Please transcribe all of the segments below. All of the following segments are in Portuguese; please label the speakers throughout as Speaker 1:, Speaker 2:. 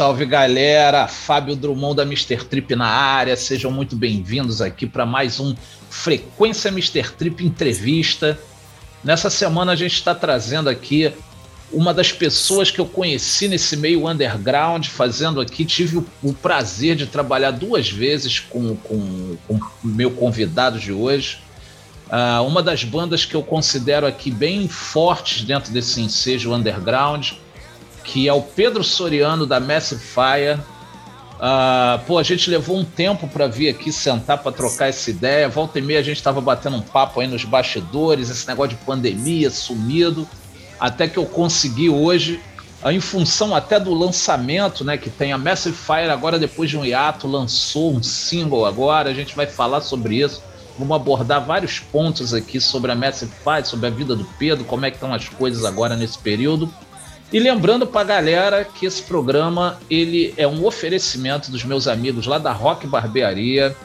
Speaker 1: Salve galera, Fábio Drummond da Mr. Trip na área, sejam muito bem-vindos aqui para mais um Frequência Mr. Trip Entrevista. Nessa semana a gente está trazendo aqui uma das pessoas que eu conheci nesse meio underground, fazendo aqui, tive o, o prazer de trabalhar duas vezes com o meu convidado de hoje. Uh, uma das bandas que eu considero aqui bem fortes dentro desse ensejo underground que é o Pedro Soriano da Massive Fire. Uh, pô, a gente levou um tempo para vir aqui sentar para trocar essa ideia. Volta e meia a gente estava batendo um papo aí nos bastidores, esse negócio de pandemia sumido, até que eu consegui hoje, uh, em função até do lançamento, né, que tem a Massive Fire agora depois de um hiato lançou um single agora. A gente vai falar sobre isso. Vamos abordar vários pontos aqui sobre a Massive Fire, sobre a vida do Pedro, como é que estão as coisas agora nesse período. E lembrando para a galera que esse programa ele é um oferecimento dos meus amigos lá da Rock Barbearia,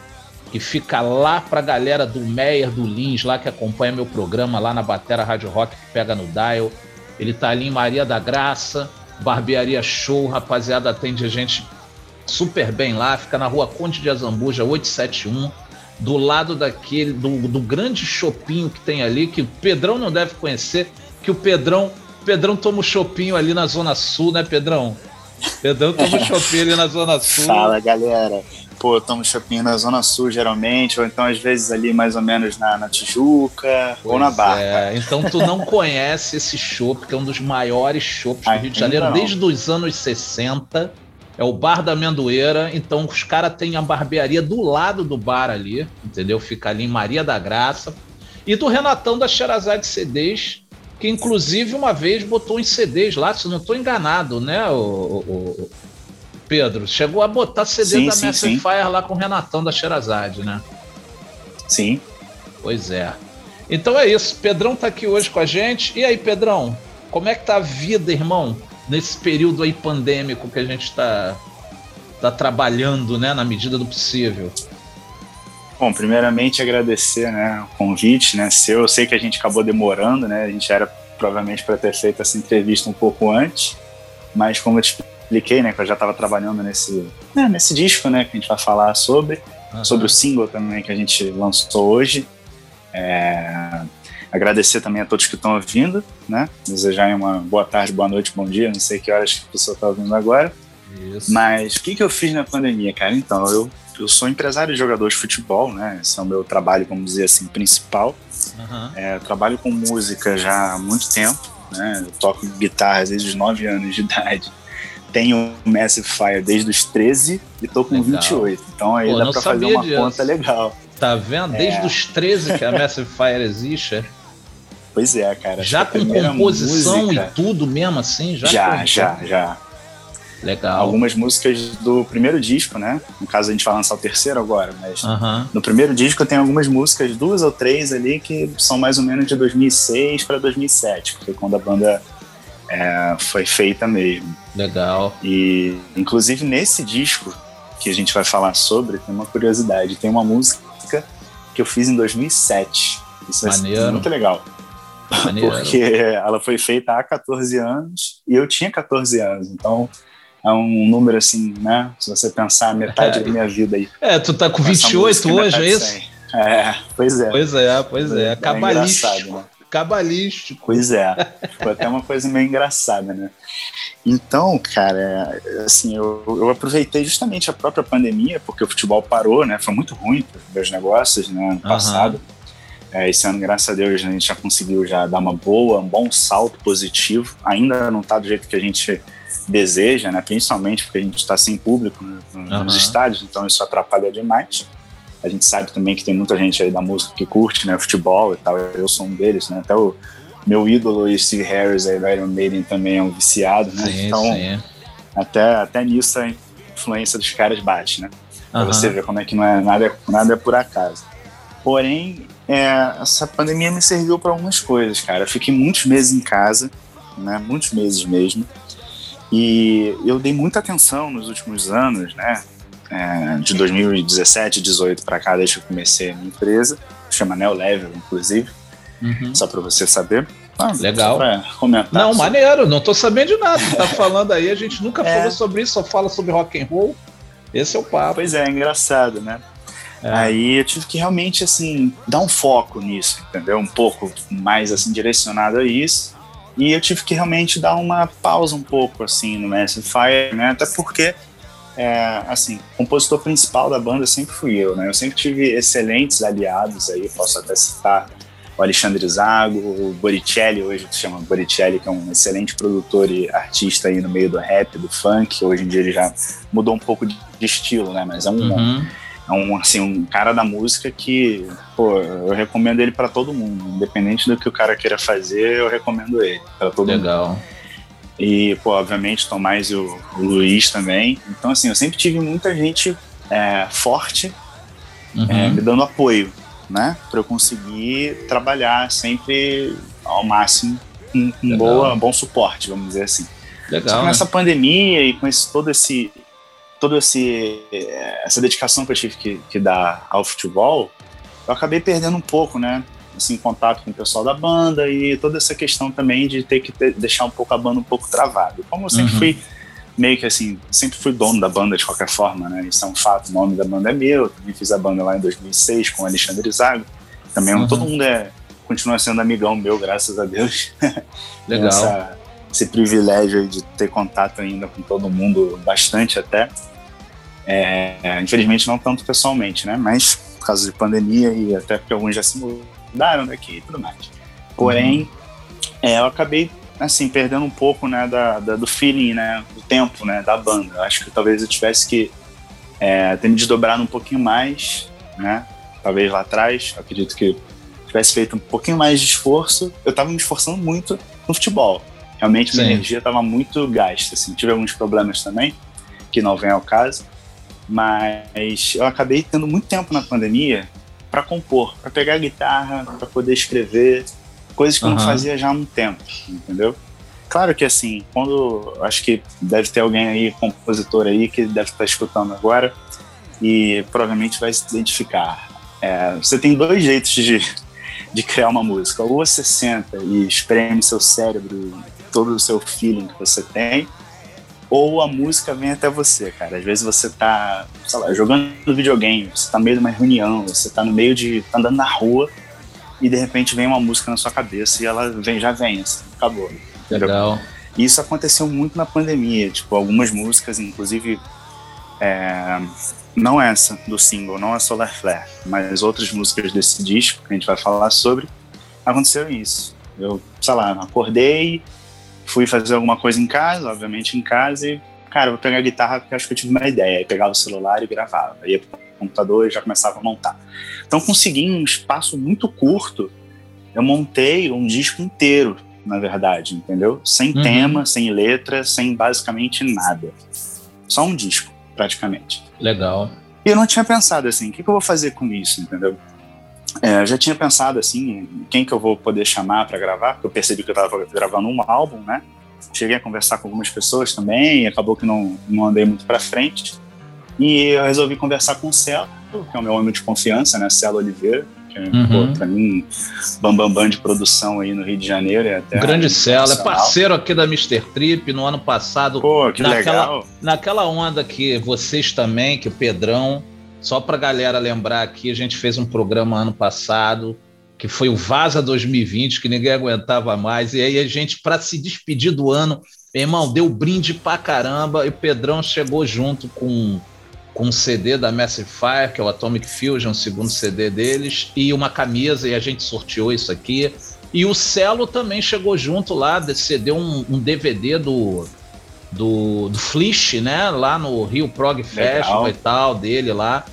Speaker 1: que fica lá para a galera do Meyer, do Lins, lá que acompanha meu programa lá na Batera Rádio Rock, que pega no dial. Ele tá ali em Maria da Graça, Barbearia Show, rapaziada, atende a gente super bem lá, fica na rua Conde de Azambuja 871, do lado daquele, do, do grande shopping que tem ali, que o Pedrão não deve conhecer, que o Pedrão Pedrão toma o um chopinho ali na Zona Sul, né, Pedrão? Pedrão toma o um chopinho ali na Zona Sul.
Speaker 2: Fala, galera. Pô, eu tomo chopinho na Zona Sul, geralmente, ou então às vezes ali mais ou menos na, na Tijuca pois ou na Barca. É.
Speaker 1: Então tu não conhece esse chopp, que é um dos maiores chopps do Rio de Janeiro, não. desde os anos 60. É o Bar da Amendoeira. Então os caras têm a barbearia do lado do bar ali, entendeu? Fica ali em Maria da Graça. E do Renatão da Xerazade CDs, que inclusive uma vez botou em CDs lá, se não estou enganado, né, o, o, o, Pedro? Chegou a botar CD sim, da sim, Massive Fire lá com o Renatão da Xerazade, né?
Speaker 2: Sim.
Speaker 1: Pois é. Então é isso, Pedrão tá aqui hoje com a gente. E aí, Pedrão, como é que tá a vida, irmão, nesse período aí pandêmico que a gente está tá trabalhando, né, na medida do possível?
Speaker 2: Bom, primeiramente agradecer né, o convite, né, seu. Eu sei que a gente acabou demorando, né? A gente era provavelmente para ter feito essa entrevista um pouco antes, mas como eu te expliquei, né, que eu já estava trabalhando nesse, né, nesse disco, né, que a gente vai falar sobre, uhum. sobre o single também que a gente lançou hoje. É, agradecer também a todos que estão ouvindo, né? Desejar uma boa tarde, boa noite, bom dia. Não sei que horas que a pessoa está ouvindo agora. Isso. Mas o que, que eu fiz na pandemia, cara? Então, eu eu sou empresário de jogador de futebol, né? Esse é o meu trabalho, vamos dizer assim, principal. Uhum. É, trabalho com música já há muito tempo, né? Eu toco guitarra desde os 9 anos de idade. Tenho Massive Fire desde os 13 e tô com legal. 28. Então aí Pô, dá pra fazer uma disso. conta legal.
Speaker 1: Tá vendo? Desde é. os 13 que a Massive Fire existe. É?
Speaker 2: Pois é, cara.
Speaker 1: Já com composição música... e tudo mesmo assim?
Speaker 2: Já, já, já, já.
Speaker 1: Legal.
Speaker 2: Algumas músicas do primeiro disco, né? No caso, a gente vai lançar o terceiro agora, mas no primeiro disco tem algumas músicas, duas ou três ali, que são mais ou menos de 2006 para 2007, porque quando a banda é, foi feita mesmo.
Speaker 1: Legal.
Speaker 2: E, inclusive, nesse disco que a gente vai falar sobre, tem uma curiosidade: tem uma música que eu fiz em 2007. Isso Maneiro. é muito legal. Maneiro. Porque ela foi feita há 14 anos e eu tinha 14 anos, então é um número assim, né? Se você pensar metade é. da minha vida aí.
Speaker 1: É, tu tá com 28 hoje, é isso?
Speaker 2: É, pois é.
Speaker 1: Pois é, pois é. é cabalístico.
Speaker 2: Né?
Speaker 1: Cabalístico.
Speaker 2: Pois é. Foi até uma coisa meio engraçada, né? Então, cara, assim, eu, eu aproveitei justamente a própria pandemia, porque o futebol parou, né? Foi muito ruim para os meus negócios, né? Ano passado. É, esse ano, graças a Deus, a gente já conseguiu já dar uma boa, um bom salto positivo. Ainda não tá do jeito que a gente deseja, né? principalmente porque a gente está sem público né? nos uhum. estádios, então isso atrapalha demais. A gente sabe também que tem muita gente aí da música que curte, né, futebol e tal. Eu sou um deles, né? Até o meu ídolo, Steve Harris, aí da Iron Maiden, também é um viciado, né? Sim, então, sim. Até, até nisso a influência dos caras bate, né? Pra uhum. você ver como é que não é nada, nada é por acaso. Porém, é, essa pandemia me serviu para algumas coisas, cara. Eu fiquei muitos meses em casa, né? Muitos meses mesmo. E eu dei muita atenção nos últimos anos, né? É, de 2017, 18 para cá, desde que eu comecei a minha empresa, chama Neo Level, inclusive, uhum. só para você saber.
Speaker 1: Ah, Legal. Comentar não, sobre... maneiro, não tô sabendo de nada. Tá falando aí, a gente nunca é. falou sobre isso, só fala sobre rock and roll. Esse é o papo.
Speaker 2: Pois é, é engraçado, né? É. Aí eu tive que realmente assim dar um foco nisso, entendeu? Um pouco mais assim direcionado a isso. E eu tive que realmente dar uma pausa um pouco assim no Massive Fire, né? Até porque é, assim, o compositor principal da banda sempre fui eu, né? Eu sempre tive excelentes aliados aí, posso até citar o Alexandre Zago, o Boricelli, hoje se chama Boricelli, que é um excelente produtor e artista aí no meio do rap, do funk. Hoje em dia ele já mudou um pouco de estilo, né? Mas é um, uhum. É um, assim, um cara da música que, pô, eu recomendo ele para todo mundo. Independente do que o cara queira fazer, eu recomendo ele para todo
Speaker 1: Legal.
Speaker 2: mundo. Legal. E, pô, obviamente, Tomás e o, o, Luiz também. Então, assim, eu sempre tive muita gente é, forte uhum. é, me dando apoio né? Para eu conseguir trabalhar sempre ao máximo com, com boa, bom suporte, vamos dizer assim.
Speaker 1: Legal.
Speaker 2: Só
Speaker 1: que
Speaker 2: nessa né? pandemia e com esse, todo esse toda essa dedicação que eu tive que, que dar ao futebol, eu acabei perdendo um pouco, né? Assim, contato com o pessoal da banda e toda essa questão também de ter que ter, deixar um pouco a banda um pouco travada. Como eu sempre uhum. fui meio que assim, sempre fui dono da banda de qualquer forma, né? Isso é um fato, o nome da banda é meu, também fiz a banda lá em 2006 com o Alexandre Zago. Também uhum. todo mundo é, continua sendo amigão meu, graças a Deus.
Speaker 1: Legal.
Speaker 2: Essa, esse privilégio de ter contato ainda com todo mundo, bastante até. É, infelizmente não tanto pessoalmente, né? Mas por causa de pandemia e até porque alguns já se mudaram daqui e tudo mais. Porém, é, eu acabei assim, perdendo um pouco, né, da, da, do feeling, né, do tempo, né, da banda. Acho que talvez eu tivesse que é, ter me desdobrado um pouquinho mais, né, talvez lá atrás, acredito que tivesse feito um pouquinho mais de esforço. Eu estava me esforçando muito no futebol. Realmente minha Sim. energia estava muito gasta, assim. Tive alguns problemas também, que não vem ao caso, mas eu acabei tendo muito tempo na pandemia para compor, para pegar a guitarra, para poder escrever, Coisas que uhum. eu não fazia já há um tempo, entendeu? Claro que assim, quando. Acho que deve ter alguém aí, compositor aí, que deve estar escutando agora e provavelmente vai se identificar. É, você tem dois jeitos de, de criar uma música. Ou você senta e espreme seu cérebro, todo o seu feeling que você tem, ou a música vem até você, cara. Às vezes você tá, sei lá, jogando videogame, você tá no meio de uma reunião, você tá no meio de. tá andando na rua e de repente vem uma música na sua cabeça e ela vem, já vem, assim, acabou.
Speaker 1: Legal.
Speaker 2: E isso aconteceu muito na pandemia, tipo, algumas músicas, inclusive, é, não essa do single, não a Solar Flare, mas outras músicas desse disco que a gente vai falar sobre, aconteceu isso. Eu, sei lá, acordei, fui fazer alguma coisa em casa, obviamente em casa, e, cara, vou pegar a guitarra porque acho que eu tive uma ideia. Aí pegava o celular e gravava. Ia computador e já começava a montar. Então, consegui em um espaço muito curto, eu montei um disco inteiro, na verdade, entendeu? Sem uhum. tema, sem letra, sem basicamente nada. Só um disco, praticamente.
Speaker 1: Legal.
Speaker 2: E eu não tinha pensado assim, o que, que eu vou fazer com isso, entendeu? É, já tinha pensado assim, quem que eu vou poder chamar para gravar, porque eu percebi que eu estava gravando um álbum, né? Cheguei a conversar com algumas pessoas também, acabou que não, não andei muito para frente. E eu resolvi conversar com o Celo, que é o meu homem de confiança, né? Celo Oliveira, que é, uhum. para mim, bambambam bam, bam de produção aí no Rio de Janeiro. É até
Speaker 1: Grande Celo, é parceiro aqui da Mr. Trip no ano passado.
Speaker 2: Pô, que naquela, legal.
Speaker 1: Naquela onda que vocês também, que o Pedrão, só pra galera lembrar aqui, a gente fez um programa ano passado que foi o Vaza 2020, que ninguém aguentava mais. E aí a gente, para se despedir do ano, meu irmão, deu brinde pra caramba e o Pedrão chegou junto com com um CD da Massive Fire, que é o Atomic Fusion, o segundo CD deles, e uma camisa, e a gente sorteou isso aqui. E o Celo também chegou junto lá, cedeu um, um DVD do, do, do Flish, né? Lá no Rio Prog Festival Legal. e tal, dele lá.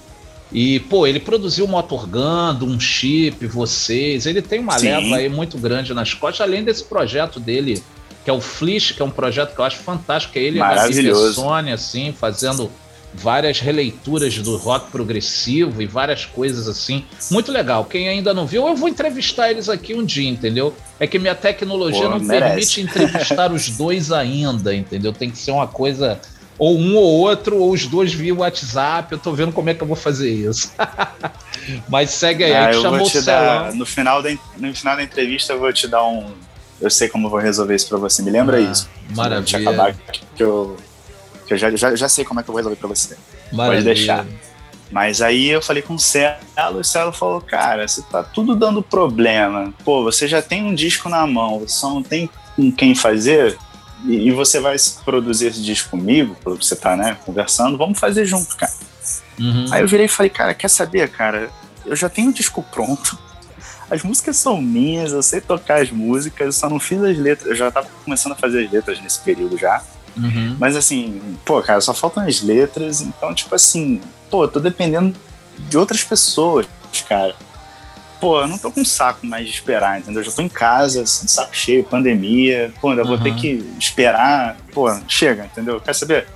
Speaker 1: E, pô, ele produziu Motorgando, um chip, vocês. Ele tem uma Sim. leva aí muito grande nas costas, além desse projeto dele, que é o Flish, que é um projeto que eu acho fantástico. É ele e a Sônia, assim, fazendo várias releituras do rock progressivo e várias coisas assim. Muito legal. Quem ainda não viu, eu vou entrevistar eles aqui um dia, entendeu? É que minha tecnologia Pô, não merece. permite entrevistar os dois ainda, entendeu? Tem que ser uma coisa ou um ou outro, ou os dois via WhatsApp. Eu tô vendo como é que eu vou fazer isso. Mas segue aí, ah,
Speaker 2: chamou o dar, no final da No final da entrevista eu vou te dar um eu sei como eu vou resolver isso pra você. Me lembra ah, isso.
Speaker 1: Maravilha.
Speaker 2: acabar que eu, que eu já, já, já sei como é que eu vou resolver pra você. Maravilha. Pode deixar. Mas aí eu falei com o Celo, e o Celo falou, cara, você tá tudo dando problema. Pô, você já tem um disco na mão, você só não tem com quem fazer, e, e você vai produzir esse disco comigo, pelo que você tá, né, conversando, vamos fazer junto, cara. Uhum. Aí eu virei e falei, cara, quer saber, cara? Eu já tenho o disco pronto, as músicas são minhas, eu sei tocar as músicas, eu só não fiz as letras. Eu já tava começando a fazer as letras nesse período já. Uhum. Mas assim, pô, cara, só faltam as letras, então, tipo assim, pô, eu tô dependendo de outras pessoas, cara. Pô, eu não tô com saco mais de esperar, entendeu? Eu já tô em casa, assim, saco cheio, pandemia, pô, ainda uhum. vou ter uhum. que esperar, pô, chega, entendeu? Quer saber?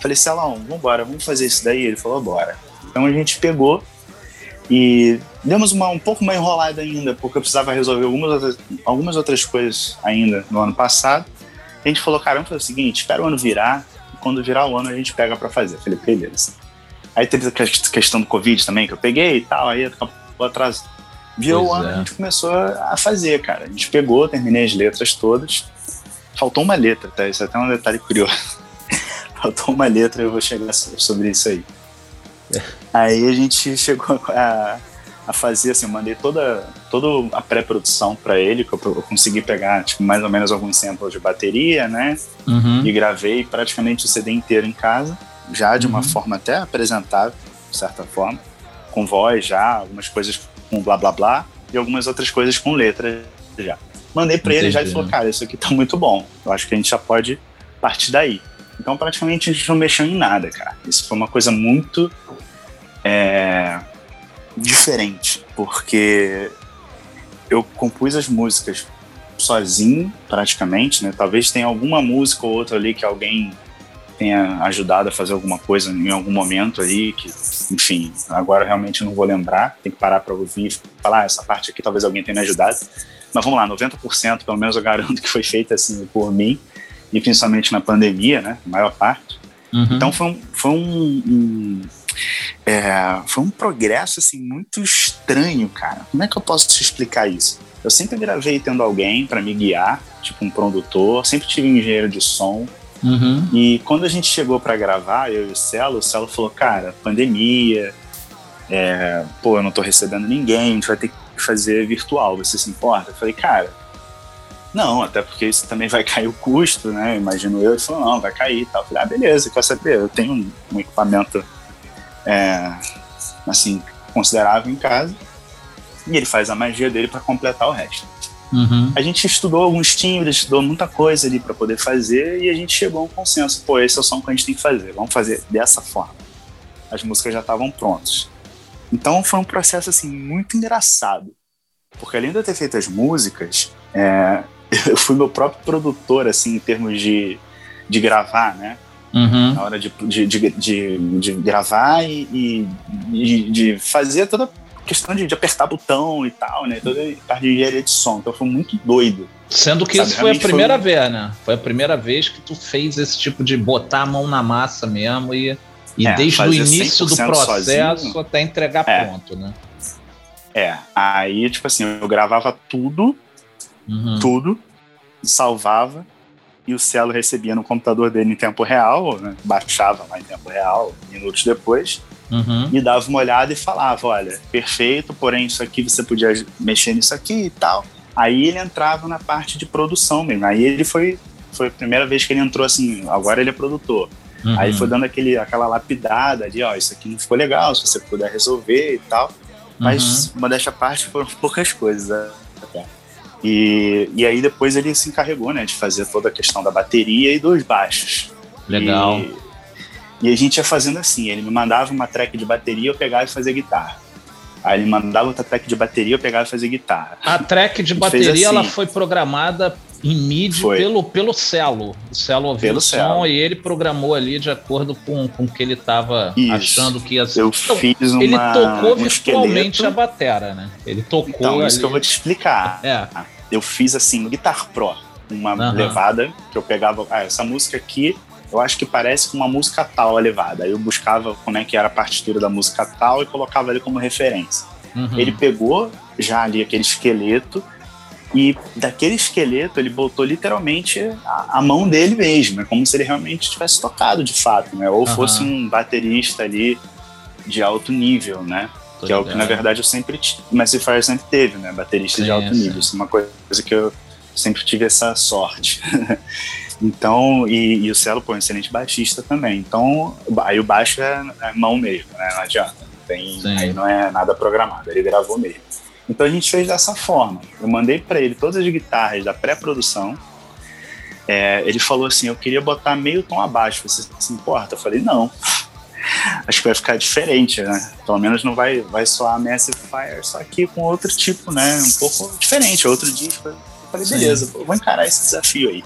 Speaker 2: Falei, Celão, vambora, vamos fazer isso daí? Ele falou, bora. Então a gente pegou e demos uma um pouco mais enrolada ainda, porque eu precisava resolver algumas outras, algumas outras coisas ainda no ano passado. A gente falou, caramba, foi o seguinte, espera o ano virar, quando virar o ano a gente pega para fazer. Eu falei, beleza. Aí teve a questão do Covid também, que eu peguei e tal, aí acabou atrás. Virou o ano, é. a gente começou a fazer, cara. A gente pegou, terminei as letras todas. Faltou uma letra, tá? Isso é até um detalhe curioso. Faltou uma letra, eu vou chegar sobre isso aí. É. Aí a gente chegou a, a fazer, assim, eu mandei toda, toda a pré-produção para ele, que eu, eu, consegui pegar, tipo, mais ou menos alguns samples de bateria, né? Uhum. E gravei praticamente o CD inteiro em casa, já de uma uhum. forma até apresentável, de certa forma, com voz já, algumas coisas com blá blá blá, e algumas outras coisas com letra já. Mandei para ele já e falou, cara, isso aqui tá muito bom, eu acho que a gente já pode partir daí. Então praticamente a gente não mexeu em nada, cara. Isso foi uma coisa muito é, diferente, porque eu compus as músicas sozinho, praticamente, né? Talvez tenha alguma música ou outra ali que alguém tenha ajudado a fazer alguma coisa em algum momento aí, que, enfim, agora realmente não vou lembrar, tem que parar para ouvir e falar, ah, essa parte aqui talvez alguém tenha me ajudado. Mas vamos lá, 90% pelo menos eu garanto que foi feita assim por mim, e principalmente na pandemia, né? A maior parte. Uhum. Então foi um, foi um, um é, foi um progresso assim muito estranho, cara. Como é que eu posso te explicar isso? Eu sempre gravei tendo alguém para me guiar, tipo um produtor, sempre tive um engenheiro de som. Uhum. E quando a gente chegou para gravar, eu e o Celo, o Celo falou: Cara, pandemia, é, pô, eu não tô recebendo ninguém, a gente vai ter que fazer virtual, você se importa? Eu falei: Cara, não, até porque isso também vai cair o custo, né? Imagino eu. Ele falou: Não, vai cair e tal. Eu falei: Ah, beleza, quer saber? Eu tenho um, um equipamento é, assim, considerável em casa. E ele faz a magia dele para completar o resto. Uhum. A gente estudou alguns timbres, estudou muita coisa ali para poder fazer e a gente chegou a um consenso. Pô, esse é o som que a gente tem que fazer. Vamos fazer dessa forma. As músicas já estavam prontas. Então foi um processo assim muito engraçado, porque além de eu ter feito as músicas, é, eu fui meu próprio produtor assim em termos de, de gravar, né? Uhum. Na hora de, de, de, de, de gravar e, e, de fazer toda questão de, de, apertar botão e tal, né? Toda a parte de engenharia de som. Então foi muito doido.
Speaker 1: Sendo que sabe? isso foi a primeira foi... vez, né? Foi a primeira vez que tu fez esse tipo de botar a mão na massa mesmo e, e é, desde o início do processo sozinho. até entregar é. pronto, né?
Speaker 2: É, aí, tipo assim, eu gravava tudo, uhum. tudo, salvava, e o Celo recebia no computador dele em tempo real, né? baixava lá em tempo real, minutos depois, uhum. e dava uma olhada e falava: olha, perfeito, porém isso aqui você podia mexer nisso aqui e tal. Aí ele entrava na parte de produção mesmo. Aí ele foi, foi a primeira vez que ele entrou assim, agora ele é produtor. Uhum. Aí foi dando aquele, aquela lapidada de, ó, isso aqui não ficou legal, se você puder resolver e tal. Mas, uhum. uma desta parte, foram poucas coisas. Né? E, e aí depois ele se encarregou, né, de fazer toda a questão da bateria e dos baixos.
Speaker 1: Legal.
Speaker 2: E, e a gente ia fazendo assim, ele me mandava uma track de bateria, eu pegava e fazia guitarra. Aí ele mandava outra track de bateria, eu pegava e fazia guitarra.
Speaker 1: A track de bateria assim. ela foi programada em MIDI pelo, pelo Celo. O Celo ouviu pelo o som e ele programou ali de acordo com, com o que ele estava achando que ia
Speaker 2: ser. Eu então, fiz uma,
Speaker 1: Ele tocou um virtualmente esqueleto. a batera, né? Ele tocou. Então,
Speaker 2: isso que eu vou te explicar. É. Eu fiz assim, Guitar Pro, uma uhum. levada que eu pegava. Ah, essa música aqui eu acho que parece com uma música tal a levada. Aí eu buscava como é que era a partitura da música tal e colocava ali como referência. Uhum. Ele pegou já ali aquele esqueleto E daquele esqueleto ele botou literalmente a, a mão dele mesmo, é como se ele realmente tivesse tocado de fato, né? Ou uhum. fosse um baterista ali de alto nível, né? Tô que é o que na verdade eu sempre Massive Fire sempre teve, né? Baterista sim, de alto sim. nível. Isso é uma coisa que eu sempre tive essa sorte. então, e, e, o Celo, pô, é um excelente baixista também. Então, aí o baixo é, é mão mesmo, né? Não adianta. Tem, aí não é nada programado, ele gravou mesmo. Então a gente fez dessa forma. Eu mandei para ele todas as guitarras da pré-produção. É, ele falou assim: eu queria botar meio tom abaixo. Você se importa? Eu falei: não. Acho que vai ficar diferente, né? Pelo menos não vai, vai soar Massive Fire, só que com outro tipo, né? Um pouco diferente, outro disco. Eu falei: beleza, vou encarar esse desafio aí.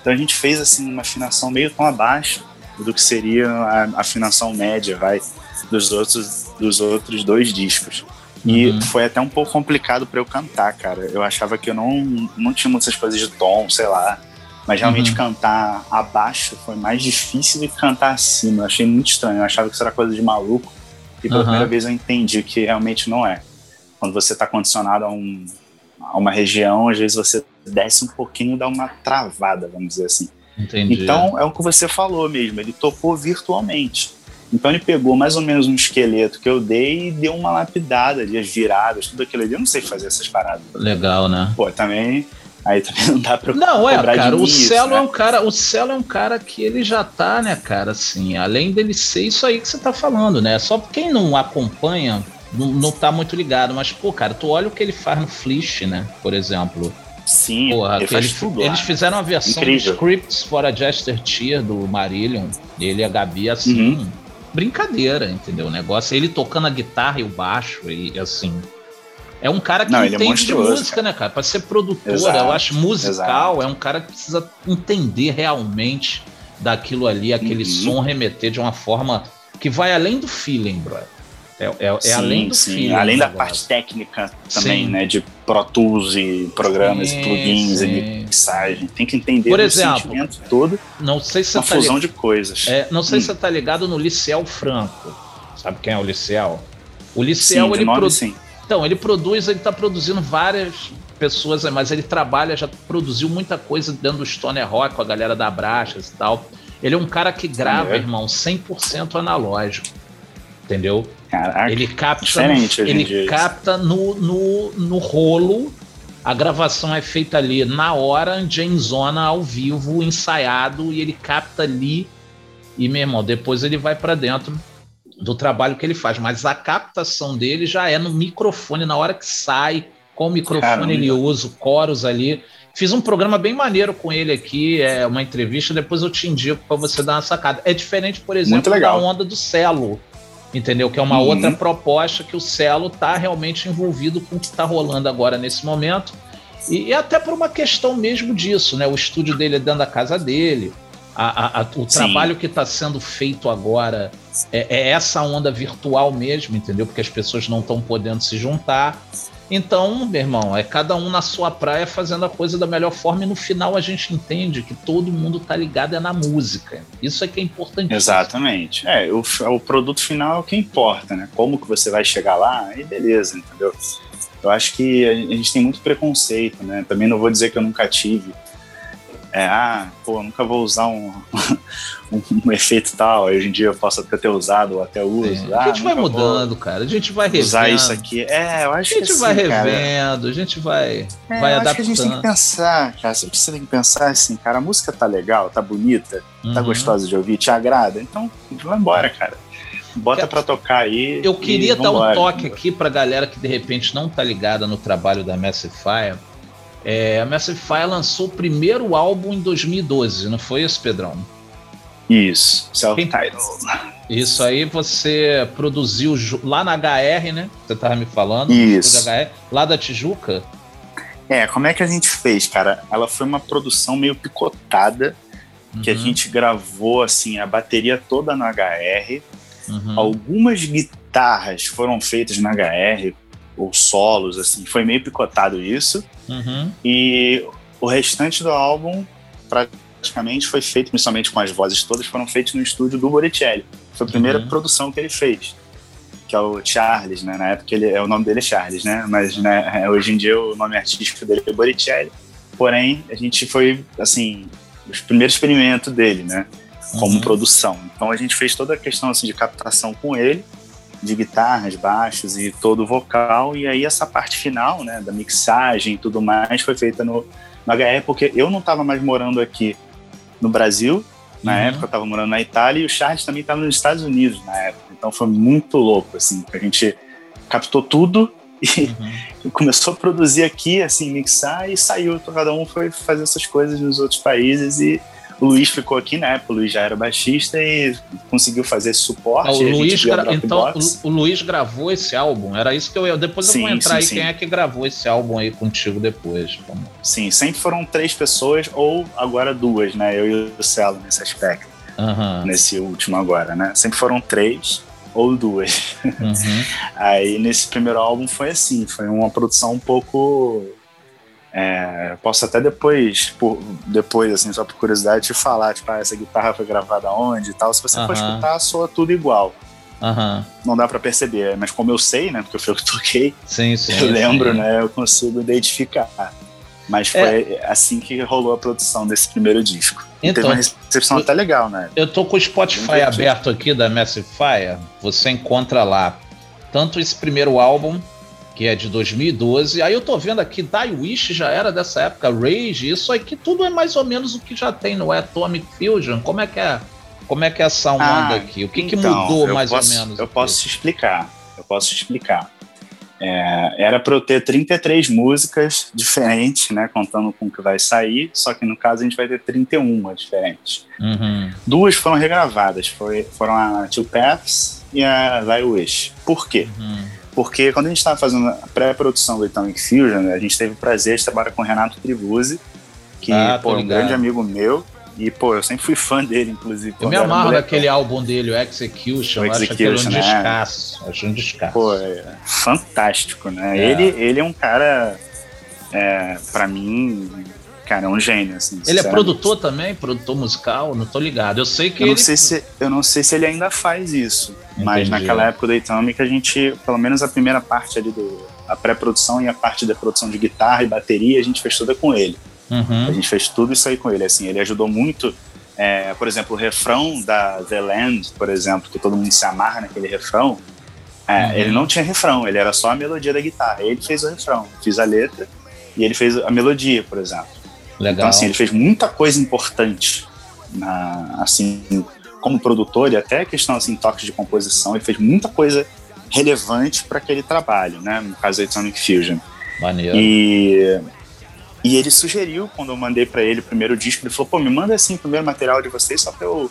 Speaker 2: Então a gente fez assim uma afinação meio tom abaixo do que seria a afinação média, vai, dos outros, dos outros dois discos. E uhum. foi até um pouco complicado para eu cantar, cara. Eu achava que eu não, não tinha muitas coisas de tom, sei lá. Mas realmente uhum. cantar abaixo foi mais difícil do que cantar acima. Eu achei muito estranho. Eu achava que isso era coisa de maluco. E pela uhum. primeira vez eu entendi que realmente não é. Quando você está condicionado a, um, a uma região, às vezes você desce um pouquinho dá uma travada, vamos dizer assim.
Speaker 1: Entendi.
Speaker 2: Então é o que você falou mesmo. Ele tocou virtualmente. Então ele pegou mais ou menos um esqueleto que eu dei e deu uma lapidada ali, as viradas, tudo aquilo ali. Eu não sei fazer essas paradas.
Speaker 1: Legal, né?
Speaker 2: Pô, também. Aí também não dá pra.
Speaker 1: Não, é, cara, o Celo né? é um cara. O Celo é um cara que ele já tá, né, cara, assim, além dele ser isso aí que você tá falando, né? Só quem não acompanha não, não tá muito ligado, mas, pô, cara, tu olha o que ele faz no Flish, né? Por exemplo.
Speaker 2: Sim, Porra, ele
Speaker 1: eles, tudo, eles fizeram a versão Incrível. Scripts for a Jester Tier do Marillion. Ele e a Gabi, assim. Uhum brincadeira, entendeu? O negócio é ele tocando a guitarra e o baixo, e assim. É um cara que
Speaker 2: Não,
Speaker 1: é entende é de música, né, cara? Pra ser produtor, exato, eu acho musical, exato. é um cara que precisa entender realmente daquilo ali, aquele uhum. som remeter de uma forma que vai além do feeling, brother. É, é, é sim, além do sim.
Speaker 2: Além da parte técnica também, sim. né? De Pro Tools e programas, sim, plugins e mixagem. Tem que entender
Speaker 1: Por exemplo, o
Speaker 2: sentimento todo.
Speaker 1: Não sei se
Speaker 2: uma
Speaker 1: tá
Speaker 2: fusão de coisas.
Speaker 1: É, não sei hum. se você tá ligado no Liceu Franco. Sabe quem é o Liceu? O Liceu, ele produz. Então, ele produz, ele tá produzindo várias pessoas, mas ele trabalha, já produziu muita coisa dentro do Stoner Rock com a galera da Brachas e tal. Ele é um cara que grava, irmão, 100% analógico entendeu?
Speaker 2: Caraca,
Speaker 1: ele capta, ele capta no, no, no rolo. A gravação é feita ali na hora, em zona, ao vivo, ensaiado, e ele capta ali. E, meu irmão, depois ele vai para dentro do trabalho que ele faz. Mas a captação dele já é no microfone, na hora que sai, com o microfone Caramba. ele usa, o coros ali. Fiz um programa bem maneiro com ele aqui, é uma entrevista, depois eu te indico para você dar uma sacada. É diferente, por exemplo, da onda do Celo entendeu? Que é uma uhum. outra proposta que o Celo está realmente envolvido com o que está rolando agora nesse momento. E, e, até por uma questão mesmo disso, né? O estúdio dele é dentro da casa dele. A, a, a, o Sim. trabalho que está sendo feito agora é, é, essa onda virtual mesmo, entendeu? Porque as pessoas não estão podendo se juntar. Então, meu irmão, é cada um na sua praia fazendo a coisa da melhor forma e no final a gente entende que todo mundo tá ligado é na música. Isso é que é importante.
Speaker 2: Exatamente. É, o, o produto final é o que importa, né? Como que você vai chegar lá, aí beleza, entendeu? Eu acho que a gente tem muito preconceito, né? Também não vou dizer que eu nunca tive é, ah, pô, nunca vou usar um, um, um, efeito tal, hoje em dia eu posso até ter usado ou até uso.
Speaker 1: Ah, a gente vai mudando, cara, a gente vai revendo. Usar
Speaker 2: isso aqui, é, eu acho que
Speaker 1: A gente
Speaker 2: assim,
Speaker 1: vai revendo, cara, a gente vai, é, vai
Speaker 2: eu
Speaker 1: adaptando. Acho que a
Speaker 2: gente tem que pensar, cara, você tem que pensar assim, cara, a música tá legal, tá bonita, tá uhum. tá gostosa de ouvir, te agrada, então vai embora, cara. Bota para tocar aí.
Speaker 1: Eu queria dar um toque aqui pra galera que de repente não tá ligada no trabalho da Massive Fire é, a Massive Fire lançou o primeiro álbum em 2012, não foi isso, Pedrão?
Speaker 2: Isso, self-titled.
Speaker 1: Isso aí você produziu lá na HR, né? Você tava me falando.
Speaker 2: Isso.
Speaker 1: HR, lá da Tijuca.
Speaker 2: É, como é que a gente fez, cara? Ela foi uma produção meio picotada, uhum. que a uhum. gente gravou, assim, a bateria toda no HR. Uhum. Algumas guitarras foram feitas na HR, ou solos, assim, foi meio picotado isso.
Speaker 1: Uhum.
Speaker 2: E o restante do álbum, praticamente, foi feito, principalmente com as vozes todas, foram feitos no estúdio do Boricelli. Foi a primeira uhum. produção que ele fez. que é o Charles, né? Na época ele, é, o nome dele é Charles, né? Mas né, hoje em dia o nome artístico dele é Boricelli. Porém, a gente foi, assim, os primeiros experimentos dele, né? Como uhum. produção. Então a gente fez toda a questão assim, de captação com ele, de guitarras, baixos e todo o vocal. E aí essa parte final, né? Da mixagem e tudo mais foi feita no, no HE, porque eu não estava mais morando aqui no Brasil. Na uhum. época eu estava morando na Itália e o Charles também estava nos Estados Unidos na época. Então foi muito louco, assim, a gente captou tudo e uhum. começou a produzir aqui, assim, mixar e saiu. Cada um foi fazer essas coisas nos outros países e o Luiz ficou aqui, né? O Luiz já era baixista e conseguiu fazer suporte. Ah,
Speaker 1: o Luiz gra... Então, o, o, Luiz gravou esse álbum. Era isso que eu ia. Depois sim, eu vou entrar sim, aí sim. quem é que gravou esse álbum aí contigo depois. Vamos.
Speaker 2: Sim, sempre foram três pessoas, ou agora duas, né? Eu e o Celo nesse aspecto. Uhum. Nesse último agora, né? Sempre foram três ou duas. Uhum. Aí nesse primeiro álbum foi assim, foi uma produção um pouco. É, posso até depois, por, depois, assim, só por curiosidade, te falar, tipo, ah, essa guitarra foi gravada onde e tal. Se você uhum. for escutar, soa tudo igual. Uhum. Não dá para perceber, mas como eu sei, né, porque eu fui eu que toquei, sim, sim, eu lembro, sim. né, eu consigo identificar. Mas foi é. assim que rolou a produção desse primeiro disco. Então, teve uma recepção eu, até legal, né?
Speaker 1: Eu tô com o Spotify aberto aqui da Massive Fire. Você encontra lá tanto esse primeiro álbum, que é de 2012. Aí eu tô vendo aqui, Die Wish já era dessa época, Rage, isso aqui tudo é mais ou menos o que já tem no Atomic Fusion. Como é que é? Como é que é essa onda ah, aqui? O que, então, que mudou mais
Speaker 2: posso,
Speaker 1: ou menos?
Speaker 2: Eu posso te explicar. Eu posso te explicar. É, era para eu ter 33 músicas diferentes, né, contando com o que vai sair, só que no caso a gente vai ter 31 diferentes. Uhum. Duas foram regravadas, foi, foram a Two Paths e a Thy Wish. Por quê? Uhum. Porque quando a gente estava fazendo a pré-produção do Atomic Fusion, a gente teve o prazer de trabalhar com o Renato Tribuzzi, que ah, pô, é um grande amigo meu, e, pô, eu sempre fui fã dele, inclusive.
Speaker 1: Eu me amarro daquele álbum dele, o Execution. O eu acho aquele um né? descasso. Acho um descasso.
Speaker 2: Pô, é fantástico, né? É. Ele, ele é um cara, é, pra mim, cara, é um gênio, assim.
Speaker 1: Ele é produtor também? Produtor musical? Não tô ligado. Eu sei que
Speaker 2: eu
Speaker 1: ele...
Speaker 2: Não sei se, eu não sei se ele ainda faz isso. Entendi. Mas naquela época do Atomic, a gente, pelo menos a primeira parte ali do... A pré-produção e a parte da produção de guitarra e bateria, a gente fez toda com ele. Uhum. A gente fez tudo isso aí com ele. Assim, ele ajudou muito. É, por exemplo, o refrão da The Land, por exemplo, que todo mundo se amarra naquele refrão. É, uhum. Ele não tinha refrão, ele era só a melodia da guitarra. Ele fez o refrão, fiz a letra e ele fez a melodia, por exemplo. Legal. Então, assim, ele fez muita coisa importante, na, assim, como produtor e até questão, assim, toques de composição. Ele fez muita coisa relevante para aquele trabalho, né? No caso da Sonic Fusion. Maneiro. E e ele sugeriu, quando eu mandei para ele o primeiro disco, ele falou: pô, me manda assim o primeiro material de vocês só pra eu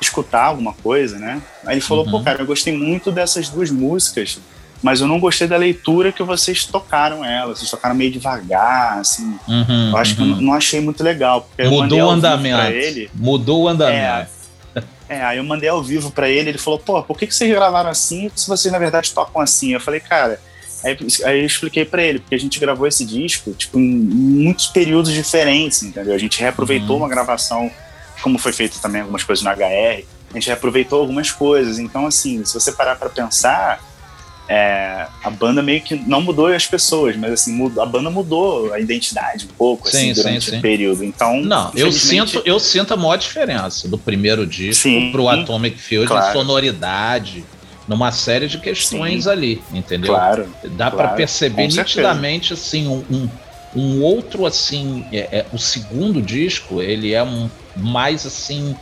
Speaker 2: escutar alguma coisa, né? Aí ele falou: uhum. pô, cara, eu gostei muito dessas duas músicas, mas eu não gostei da leitura que vocês tocaram ela. Vocês tocaram meio devagar, assim. Uhum, eu acho uhum. que eu uhum. não achei muito legal.
Speaker 1: Mudou o andamento. Ele, Mudou o andamento.
Speaker 2: É, é, aí eu mandei ao vivo para ele, ele falou: pô, por que, que vocês gravaram assim se vocês na verdade tocam assim? Eu falei: cara Aí, aí eu expliquei para ele, porque a gente gravou esse disco, tipo, em muitos períodos diferentes, entendeu? A gente reaproveitou uhum. uma gravação, como foi feito também algumas coisas no HR, a gente reaproveitou algumas coisas. Então, assim, se você parar para pensar, é, a banda meio que não mudou as pessoas, mas assim, mudou, a banda mudou a identidade um pouco assim, sim, assim, durante sim, o período. Então,
Speaker 1: não, eu sinto, eu sinto a maior diferença do primeiro disco pro Atomic Field claro. sonoridade numa série de questões ali, entendeu?
Speaker 2: Claro.
Speaker 1: Dá
Speaker 2: claro,
Speaker 1: para perceber nitidamente assim um, um, um outro assim, é, é, o segundo disco ele é um mais assim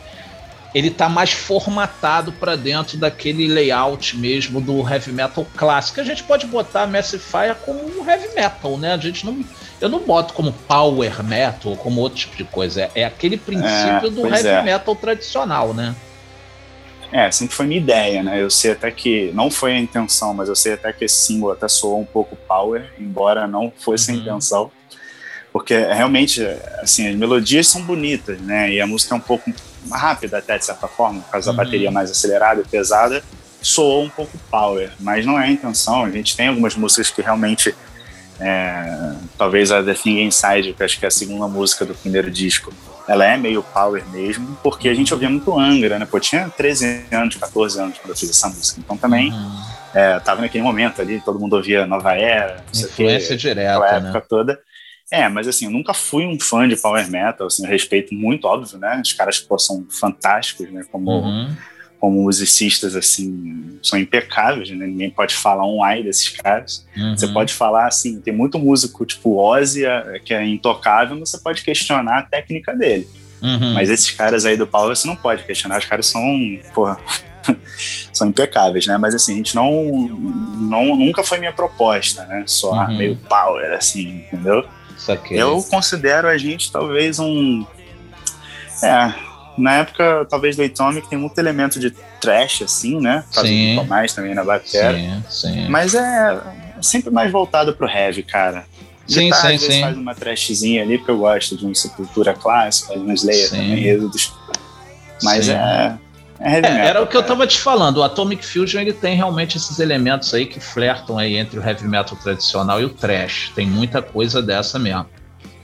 Speaker 1: ele tá mais formatado para dentro daquele layout mesmo do heavy metal clássico. A gente pode botar Massive Fire como um heavy metal, né? A gente não, eu não boto como power metal ou como outro tipo de coisa. É, é aquele princípio é, do heavy é. metal tradicional, né?
Speaker 2: É, sempre foi minha ideia, né? Eu sei até que, não foi a intenção, mas eu sei até que esse símbolo até soou um pouco power, embora não fosse uhum. a intenção. Porque realmente, assim, as melodias são bonitas, né? E a música é um pouco rápida até, de certa forma, por causa uhum. da bateria mais acelerada e pesada, soou um pouco power, mas não é a intenção. A gente tem algumas músicas que realmente é, talvez a The Thing Inside, que acho que é a segunda música do primeiro disco, ela é meio power mesmo, porque a gente ouvia muito Angra, né? Pô, tinha 13 anos, 14 anos quando eu fiz essa música. Então também uhum. É, tava naquele momento ali, todo mundo ouvia Nova Era.
Speaker 1: Influência direta,
Speaker 2: aquela
Speaker 1: né?
Speaker 2: época toda. É, mas assim, eu nunca fui um fã de power metal, assim, respeito muito, óbvio, né? Os caras pô, são fantásticos, né? Como,
Speaker 1: Uhum.
Speaker 2: como musicistas, assim, são impecáveis, né? Ninguém pode falar um ai desses caras.
Speaker 1: Uhum.
Speaker 2: Você pode falar, assim, tem muito músico tipo Ozzy, é, que é intocável, mas você pode questionar a técnica dele.
Speaker 1: Uhum.
Speaker 2: Mas esses caras aí do Power você não pode questionar, os caras são, porra, são impecáveis, né? Mas assim, a gente não, não nunca foi minha proposta, né? Só
Speaker 1: Uhum.
Speaker 2: meio Power, assim, entendeu?
Speaker 1: Saquei.
Speaker 2: Eu considero a gente talvez um. É, na época, talvez do Atomic tem muito elemento de trash, assim, né? Por causa
Speaker 1: Sim.
Speaker 2: do Tomás também na bateria.
Speaker 1: Sim, sim.
Speaker 2: Mas é sempre mais voltado pro heavy, cara.
Speaker 1: Sim,
Speaker 2: Guitarra,
Speaker 1: sim,
Speaker 2: às vezes
Speaker 1: sim.
Speaker 2: faz uma trashzinha ali, porque eu gosto de uma sepultura clássica, uma Slayer
Speaker 1: Sim.
Speaker 2: também, êxodos. Mas
Speaker 1: Sim.
Speaker 2: é, é heavy
Speaker 1: É,
Speaker 2: metal.
Speaker 1: era o que eu
Speaker 2: cara.
Speaker 1: tava te falando. O Atomic Fusion ele tem realmente esses elementos aí que flertam aí entre o heavy metal tradicional e o thrash. Tem muita coisa dessa mesmo.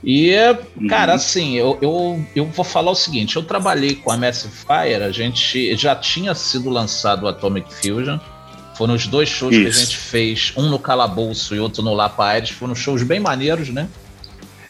Speaker 1: E,
Speaker 2: Uhum.
Speaker 1: cara, assim, eu, eu, eu vou falar o seguinte: eu trabalhei com a Massive Fire, a gente já tinha sido lançado o Atomic Fusion. Foram os dois shows que a
Speaker 2: Isso.
Speaker 1: gente fez, um no Calabouço e outro no Lapa Aires. Foram shows bem maneiros, né?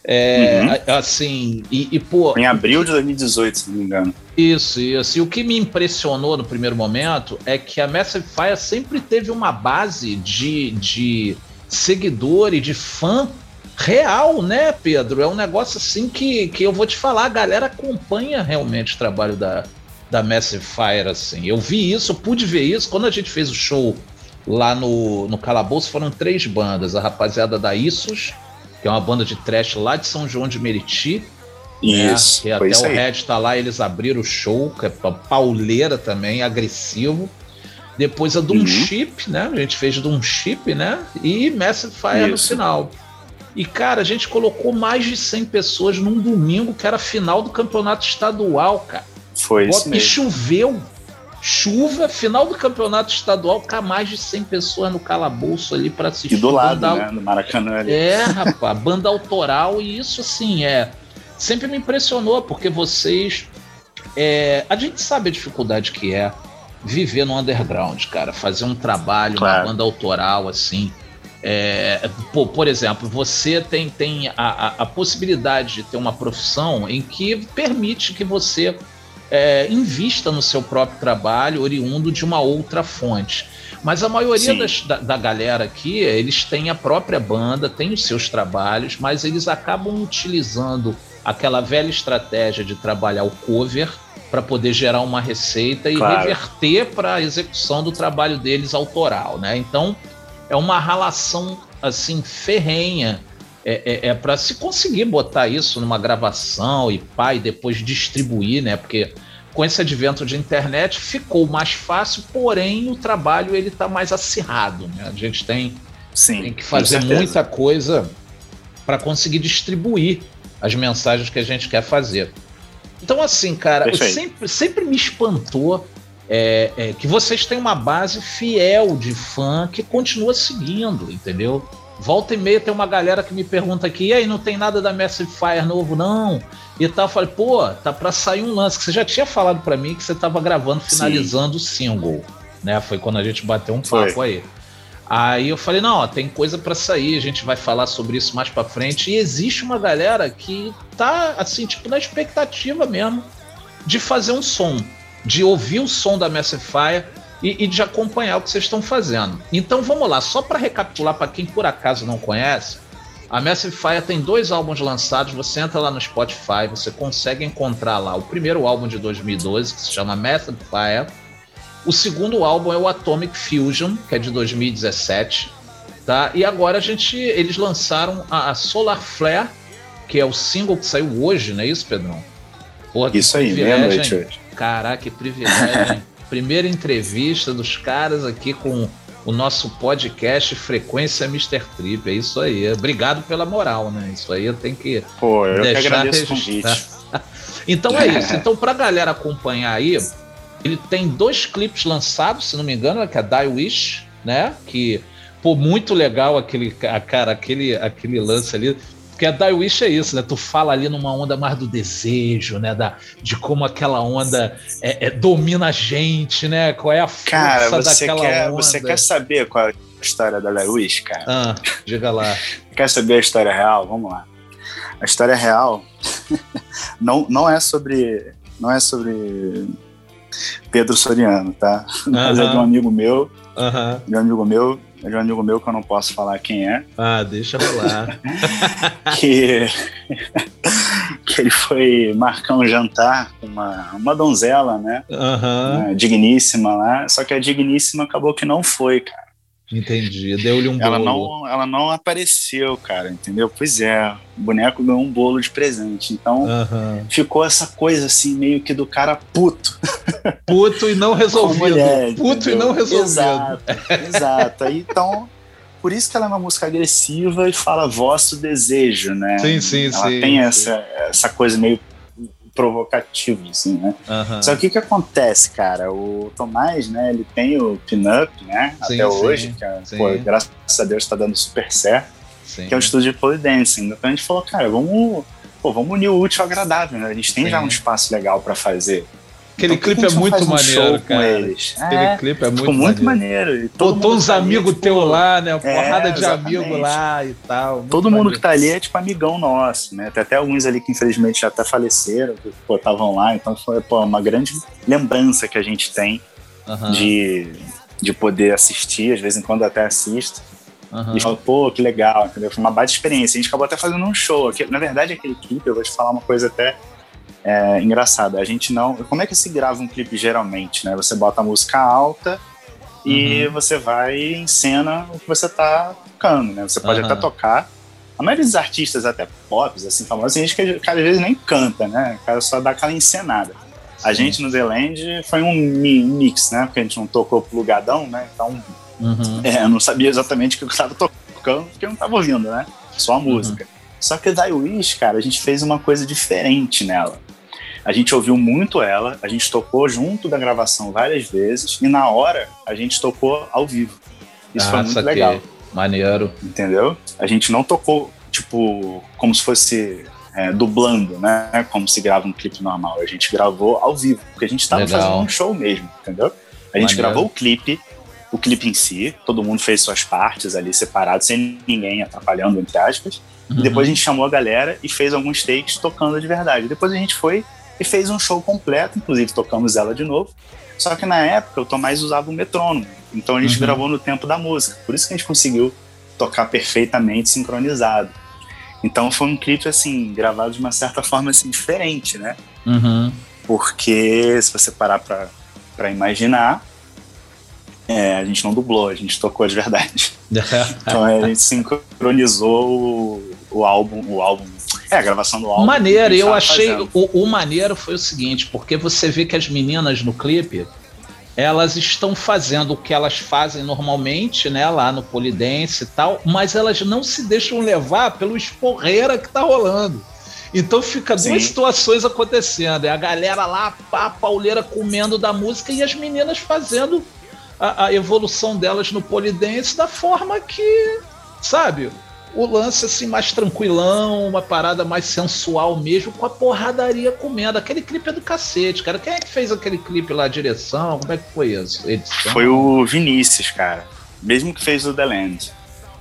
Speaker 1: É,
Speaker 2: Uhum.
Speaker 1: assim, e, e, pô,
Speaker 2: Em abril de 2018, se não me engano.
Speaker 1: isso, isso. E o que me impressionou no primeiro momento é que a Massive Fire sempre teve uma base de, de seguidor e de fã real, né, Pedro? É um negócio assim que, que eu vou te falar, a galera acompanha realmente o trabalho da, da Massive Fire, assim. Eu vi isso, eu pude ver isso. Quando a gente fez o show lá no, no Calabouço, foram três bandas. A rapaziada da Issos, que é uma banda de trash lá de São João de Meriti, né?
Speaker 2: Isso, foi
Speaker 1: até
Speaker 2: isso
Speaker 1: o. Red tá lá, eles abriram o show, que é pa- pauleira também, agressivo. Depois a Doom
Speaker 2: Uhum.
Speaker 1: Chip, né? A gente fez Doom Chip, né? E Massive Fire no
Speaker 2: Isso.
Speaker 1: final. E, cara, a gente colocou mais de 100 pessoas num domingo, que era a final do campeonato estadual, cara.
Speaker 2: Foi isso
Speaker 1: e
Speaker 2: mesmo.
Speaker 1: choveu. Chuva, final do campeonato estadual, com mais de 100 pessoas no calabouço ali para assistir.
Speaker 2: E do lado,
Speaker 1: banda-
Speaker 2: né? Do Maracanã ali.
Speaker 1: é, rapaz, banda autoral, e isso assim é. Sempre me impressionou, porque vocês. é, a gente sabe a dificuldade que é viver no underground, cara. Fazer um trabalho,
Speaker 2: Claro.
Speaker 1: uma banda autoral, assim. É, pô, por exemplo, você tem, tem a, a, a possibilidade de ter uma profissão em que permite que você é, invista no seu próprio trabalho, oriundo de uma outra fonte. Mas a maioria das- da, da galera aqui, eles têm a própria banda, têm os seus trabalhos, mas eles acabam utilizando aquela velha estratégia de trabalhar o cover para poder gerar uma receita e
Speaker 2: Claro.
Speaker 1: reverter para a execução do trabalho deles autoral, né? Então é uma relação assim ferrenha é, é, para se conseguir botar isso numa gravação e pá, e depois distribuir, né? Porque com esse advento de internet ficou mais fácil, porém o trabalho ele tá mais acirrado, né? A gente tem,
Speaker 2: Sim.
Speaker 1: tem que fazer muita coisa para conseguir distribuir as mensagens que a gente quer fazer. Então, assim, cara, sempre, sempre me espantou é, é, que vocês têm uma base fiel de fã que continua seguindo, entendeu? Volta e meia tem uma galera que me pergunta aqui, e aí, não tem nada da Massive Fire novo, não? E tal, eu falei, pô, tá pra sair um lance, que você já tinha falado pra mim que você tava gravando,
Speaker 2: Sim.
Speaker 1: finalizando o single, né? Foi quando a gente bateu um
Speaker 2: Foi.
Speaker 1: papo aí. Aí eu falei, não, ó, tem coisa pra sair, a gente vai falar sobre isso mais pra frente. E existe uma galera que tá, assim, tipo, na expectativa mesmo de fazer um som, de ouvir o som da Massive Fire e, e de acompanhar o que vocês estão fazendo. Então vamos lá, só pra recapitular pra quem por acaso não conhece, a Massive Fire tem dois álbuns lançados, você entra lá no Spotify, você consegue encontrar lá o primeiro álbum de 2012, que se chama Massive Fire, o segundo álbum é o Atomic Fusion, que é de 2017, tá? E agora a gente, eles lançaram a, a Solar Flare, que é o single que saiu hoje, não é isso, Pedrão? Porra,
Speaker 2: Isso aí, meia-noite hoje.
Speaker 1: Caraca, que privilégio, hein? Primeira entrevista dos caras aqui com o nosso podcast Frequência Mr. Trip. É isso aí. Obrigado pela moral, né? Isso aí eu tenho que
Speaker 2: Pô, eu que
Speaker 1: deixar
Speaker 2: agradeço o convite.
Speaker 1: Então é isso. Então, pra galera acompanhar aí, ele tem dois clipes lançados, se não me engano, que é Die Wish, né? Que, pô, muito legal aquele, cara, aquele, aquele lance ali. Porque a Die Wish é isso, né? Tu fala ali numa onda mais do desejo, né? Da, de como aquela onda é, é, domina a gente, né? Qual é a força
Speaker 2: cara, você
Speaker 1: daquela
Speaker 2: quer,
Speaker 1: onda.
Speaker 2: Você quer saber qual é a história da Die Wish, cara?
Speaker 1: Ah, diga lá.
Speaker 2: quer saber a história real? Vamos lá. A história real não, não é sobre não é sobre Pedro Soriano, tá? Mas é de um amigo meu,
Speaker 1: Aham.
Speaker 2: de um amigo meu, de um amigo meu que eu não posso falar quem é,
Speaker 1: Ah, deixa rolar.
Speaker 2: que, que ele foi marcar um jantar com uma, uma donzela, né? Né, Digníssima lá, só que a digníssima acabou que não foi, cara.
Speaker 1: Entendi. Deu-lhe um
Speaker 2: Ela
Speaker 1: bolo.
Speaker 2: não, ela não apareceu, cara, entendeu? Pois é, o boneco ganhou um bolo de presente. Então
Speaker 1: Aham.
Speaker 2: ficou essa coisa assim, meio que do cara puto.
Speaker 1: Puto e não resolvido.
Speaker 2: mulher,
Speaker 1: Puto e
Speaker 2: entendeu?
Speaker 1: não resolvido.
Speaker 2: Exato, exato. Aí, então, por isso que ela é uma música agressiva e fala vosso desejo, né?
Speaker 1: Sim, sim,
Speaker 2: ela
Speaker 1: sim.
Speaker 2: tem
Speaker 1: sim.
Speaker 2: essa, essa coisa meio provocativa, assim, né? Só que o que, acontece, cara? O Tomás, né, ele tem o pin-up, né,
Speaker 1: Sim,
Speaker 2: até
Speaker 1: sim,
Speaker 2: hoje, que é, pô, graças a Deus tá dando super certo,
Speaker 1: Sim.
Speaker 2: que é o estúdio de pole dancing. Então a gente falou, cara, vamos, pô, vamos unir o útil ao agradável, né? A gente tem já um espaço legal pra fazer.
Speaker 1: Aquele
Speaker 2: Então,
Speaker 1: clipe é muito
Speaker 2: um
Speaker 1: maneiro, cara.
Speaker 2: eles?
Speaker 1: Aquele
Speaker 2: É,
Speaker 1: clipe é muito
Speaker 2: muito
Speaker 1: maneiro.
Speaker 2: maneiro.
Speaker 1: Botou
Speaker 2: mundo
Speaker 1: uns
Speaker 2: tá
Speaker 1: amigos
Speaker 2: tipo,
Speaker 1: teu lá, né?
Speaker 2: É,
Speaker 1: porrada de
Speaker 2: exatamente.
Speaker 1: amigo lá e tal. Muito
Speaker 2: Todo mundo
Speaker 1: maneiro.
Speaker 2: que tá ali é tipo amigão nosso, né? Tem até alguns ali que infelizmente já até faleceram, que estavam lá, então foi pô, uma grande lembrança que a gente tem de, de poder assistir, às vezes em quando até assisto.
Speaker 1: aham.
Speaker 2: E fala, pô, que legal, entendeu? Foi uma baita experiência. A gente acabou até fazendo um show. Na verdade, aquele clipe, eu vou te falar uma coisa até é, engraçada. A gente não. Como é que se grava um clipe geralmente, né? Você bota a música alta e você vai em cena o que você tá tocando, né? Você pode
Speaker 1: Aham.
Speaker 2: até tocar. A maioria dos artistas, até pop, assim, famosos, tem gente que cara, às vezes nem canta, né? O cara só dá aquela encenada. A
Speaker 1: Sim.
Speaker 2: gente no The Land foi um mi- mix, né? Porque a gente não tocou plugadão, né? Então
Speaker 1: Uhum.
Speaker 2: é, eu não sabia exatamente o que eu estava tocando, porque eu não estava ouvindo, né? Só a música. Só que a Die Wish, cara, a gente fez uma coisa diferente nela. A gente ouviu muito ela, a gente tocou junto da gravação várias vezes, e na hora a gente tocou ao vivo. Isso foi
Speaker 1: Ah,
Speaker 2: muito
Speaker 1: saquei.
Speaker 2: legal,
Speaker 1: Maneiro.
Speaker 2: entendeu? A gente não tocou, tipo, como se fosse é, dublando, né? Como se grava um clipe normal. A gente gravou ao vivo, porque a gente estava fazendo um show mesmo, entendeu? A gente
Speaker 1: Maneiro.
Speaker 2: gravou o clipe, o clipe em si, todo mundo fez suas partes ali separado, sem ninguém atrapalhando, entre aspas.
Speaker 1: Uhum.
Speaker 2: E depois a gente chamou a galera e fez alguns takes tocando de verdade. Depois a gente foi e fez um show completo, inclusive tocamos ela de novo. Só que na época o Tomás usava o metrônomo, então a gente
Speaker 1: Uhum.
Speaker 2: gravou no tempo da música. Por isso que a gente conseguiu tocar perfeitamente sincronizado. Então foi um clipe assim, gravado de uma certa forma assim diferente, né?
Speaker 1: Uhum.
Speaker 2: Porque se você parar pra, pra imaginar, é, a gente não dublou, a gente tocou de verdade. Então a gente sincronizou o, o álbum, o álbum. É, a gravação do álbum.
Speaker 1: Maneiro,
Speaker 2: a
Speaker 1: eu achei. O, o maneiro foi o seguinte, porque você vê que as meninas no clipe elas estão fazendo o que elas fazem normalmente, né, lá no polidense e tal, mas elas não se deixam levar pelo esporreira que tá rolando. Então fica duas
Speaker 2: Sim.
Speaker 1: situações acontecendo. É a galera lá, pá, pauleira comendo da música e as meninas fazendo a, a evolução delas no polidense da forma que, sabe, o lance assim mais tranquilão, uma parada mais sensual mesmo, com a porradaria comendo. Aquele clipe é do cacete, cara. Quem é que fez aquele clipe lá, direção? Como é que foi isso? Edição?
Speaker 2: Foi o Vinícius, cara. Mesmo que fez o The Land.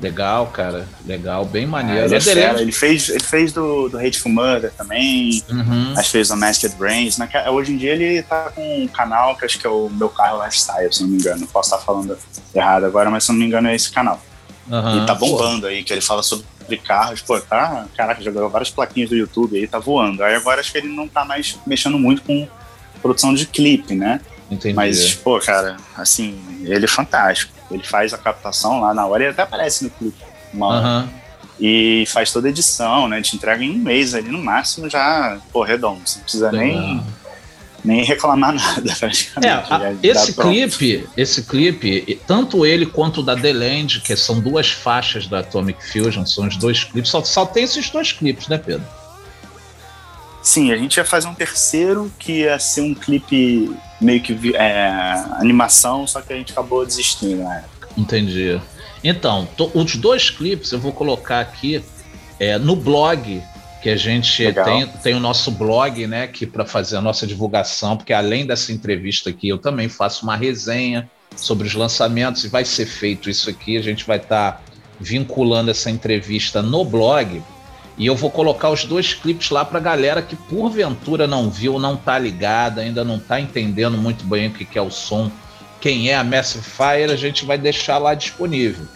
Speaker 1: Legal, cara. Legal, bem
Speaker 2: Ah,
Speaker 1: maneiro.
Speaker 2: ele, é ele fez, ele fez do, do Hateful Murder também.
Speaker 1: Uhum.
Speaker 2: Acho que fez o Masked Brains. Hoje em dia ele tá com um canal que acho que é o Meu Carro Lifestyle, se não me engano. Posso estar falando errado agora, mas se não me engano é esse canal.
Speaker 1: Uhum.
Speaker 2: E tá bombando aí, que ele fala sobre carros. Pô, tá. Caraca, já ganhou várias plaquinhas do YouTube aí, tá voando. Aí agora acho que ele não tá mais mexendo muito com produção de clipe, né?
Speaker 1: Entendi.
Speaker 2: Mas, pô, cara, assim, ele é fantástico. Ele faz a captação lá na hora e até aparece no clipe. Uma hora.
Speaker 1: Aham.
Speaker 2: E faz toda a edição, né? Te entrega em um mês ali, no máximo, já, pô, redondo. Você não precisa
Speaker 1: Legal.
Speaker 2: nem reclamar nada,
Speaker 1: É,
Speaker 2: praticamente.
Speaker 1: a-
Speaker 2: Já dá
Speaker 1: esse
Speaker 2: pronto.
Speaker 1: clipe, esse clipe, tanto ele quanto o da The Land, que são duas faixas da Atomic Fusion, são os dois clipes, só, só tem esses dois clipes, né, Pedro?
Speaker 2: Sim, a gente ia fazer um terceiro que ia ser um clipe meio que é, animação, só que a gente acabou desistindo na época.
Speaker 1: Entendi. Então, to- os dois clipes eu vou colocar aqui é, no blog que a gente tem, tem o nosso blog, né, que para fazer a nossa divulgação, porque além dessa entrevista aqui, eu também faço uma resenha sobre os lançamentos e vai ser feito isso aqui. A gente vai estar tá vinculando essa entrevista no blog e eu vou colocar os dois clipes lá para galera que porventura não viu, não tá ligada, ainda não tá entendendo muito bem o que é o som, quem é a Massive Fire, a gente vai deixar lá disponível.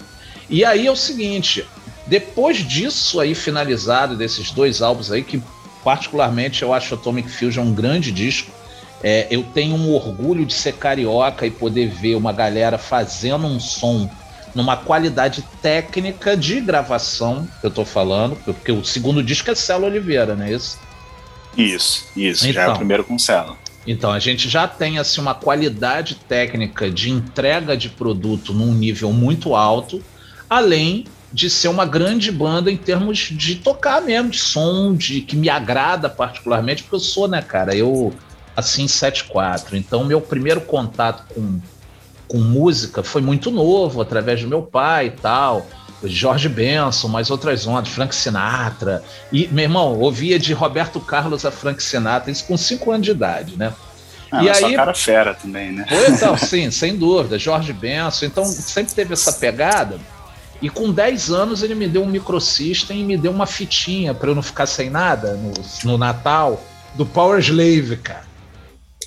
Speaker 1: E aí é o seguinte, depois disso aí finalizado, desses dois álbuns aí, que particularmente eu acho Atomic Fusion um grande disco, é, eu tenho um orgulho de ser carioca e poder ver uma galera fazendo um som numa qualidade técnica de gravação, que eu tô falando, porque o segundo disco é Celo Oliveira, não é isso?
Speaker 2: Isso, isso, então, já é o então. primeiro com Celo.
Speaker 1: Então, a gente já tem assim, uma qualidade técnica de entrega de produto num nível muito alto, além de ser uma grande banda em termos de tocar mesmo, de som, de que me agrada particularmente, porque eu sou, né, cara, eu assim 7-4. Então, meu primeiro contato com, com música foi muito novo, através do meu pai e tal. Jorge Benson, mais outras ondas, Frank Sinatra. E, meu irmão, ouvia de Roberto Carlos a Frank Sinatra, isso com 5 anos de idade, né?
Speaker 2: Ah, e aí, cara fera também, né?
Speaker 1: Então, sim, sem dúvida. Jorge Benson. Então, sempre teve essa pegada. E com 10 anos ele me deu um microsystem e me deu uma fitinha para eu não ficar sem nada no, no Natal do Power Slave, cara.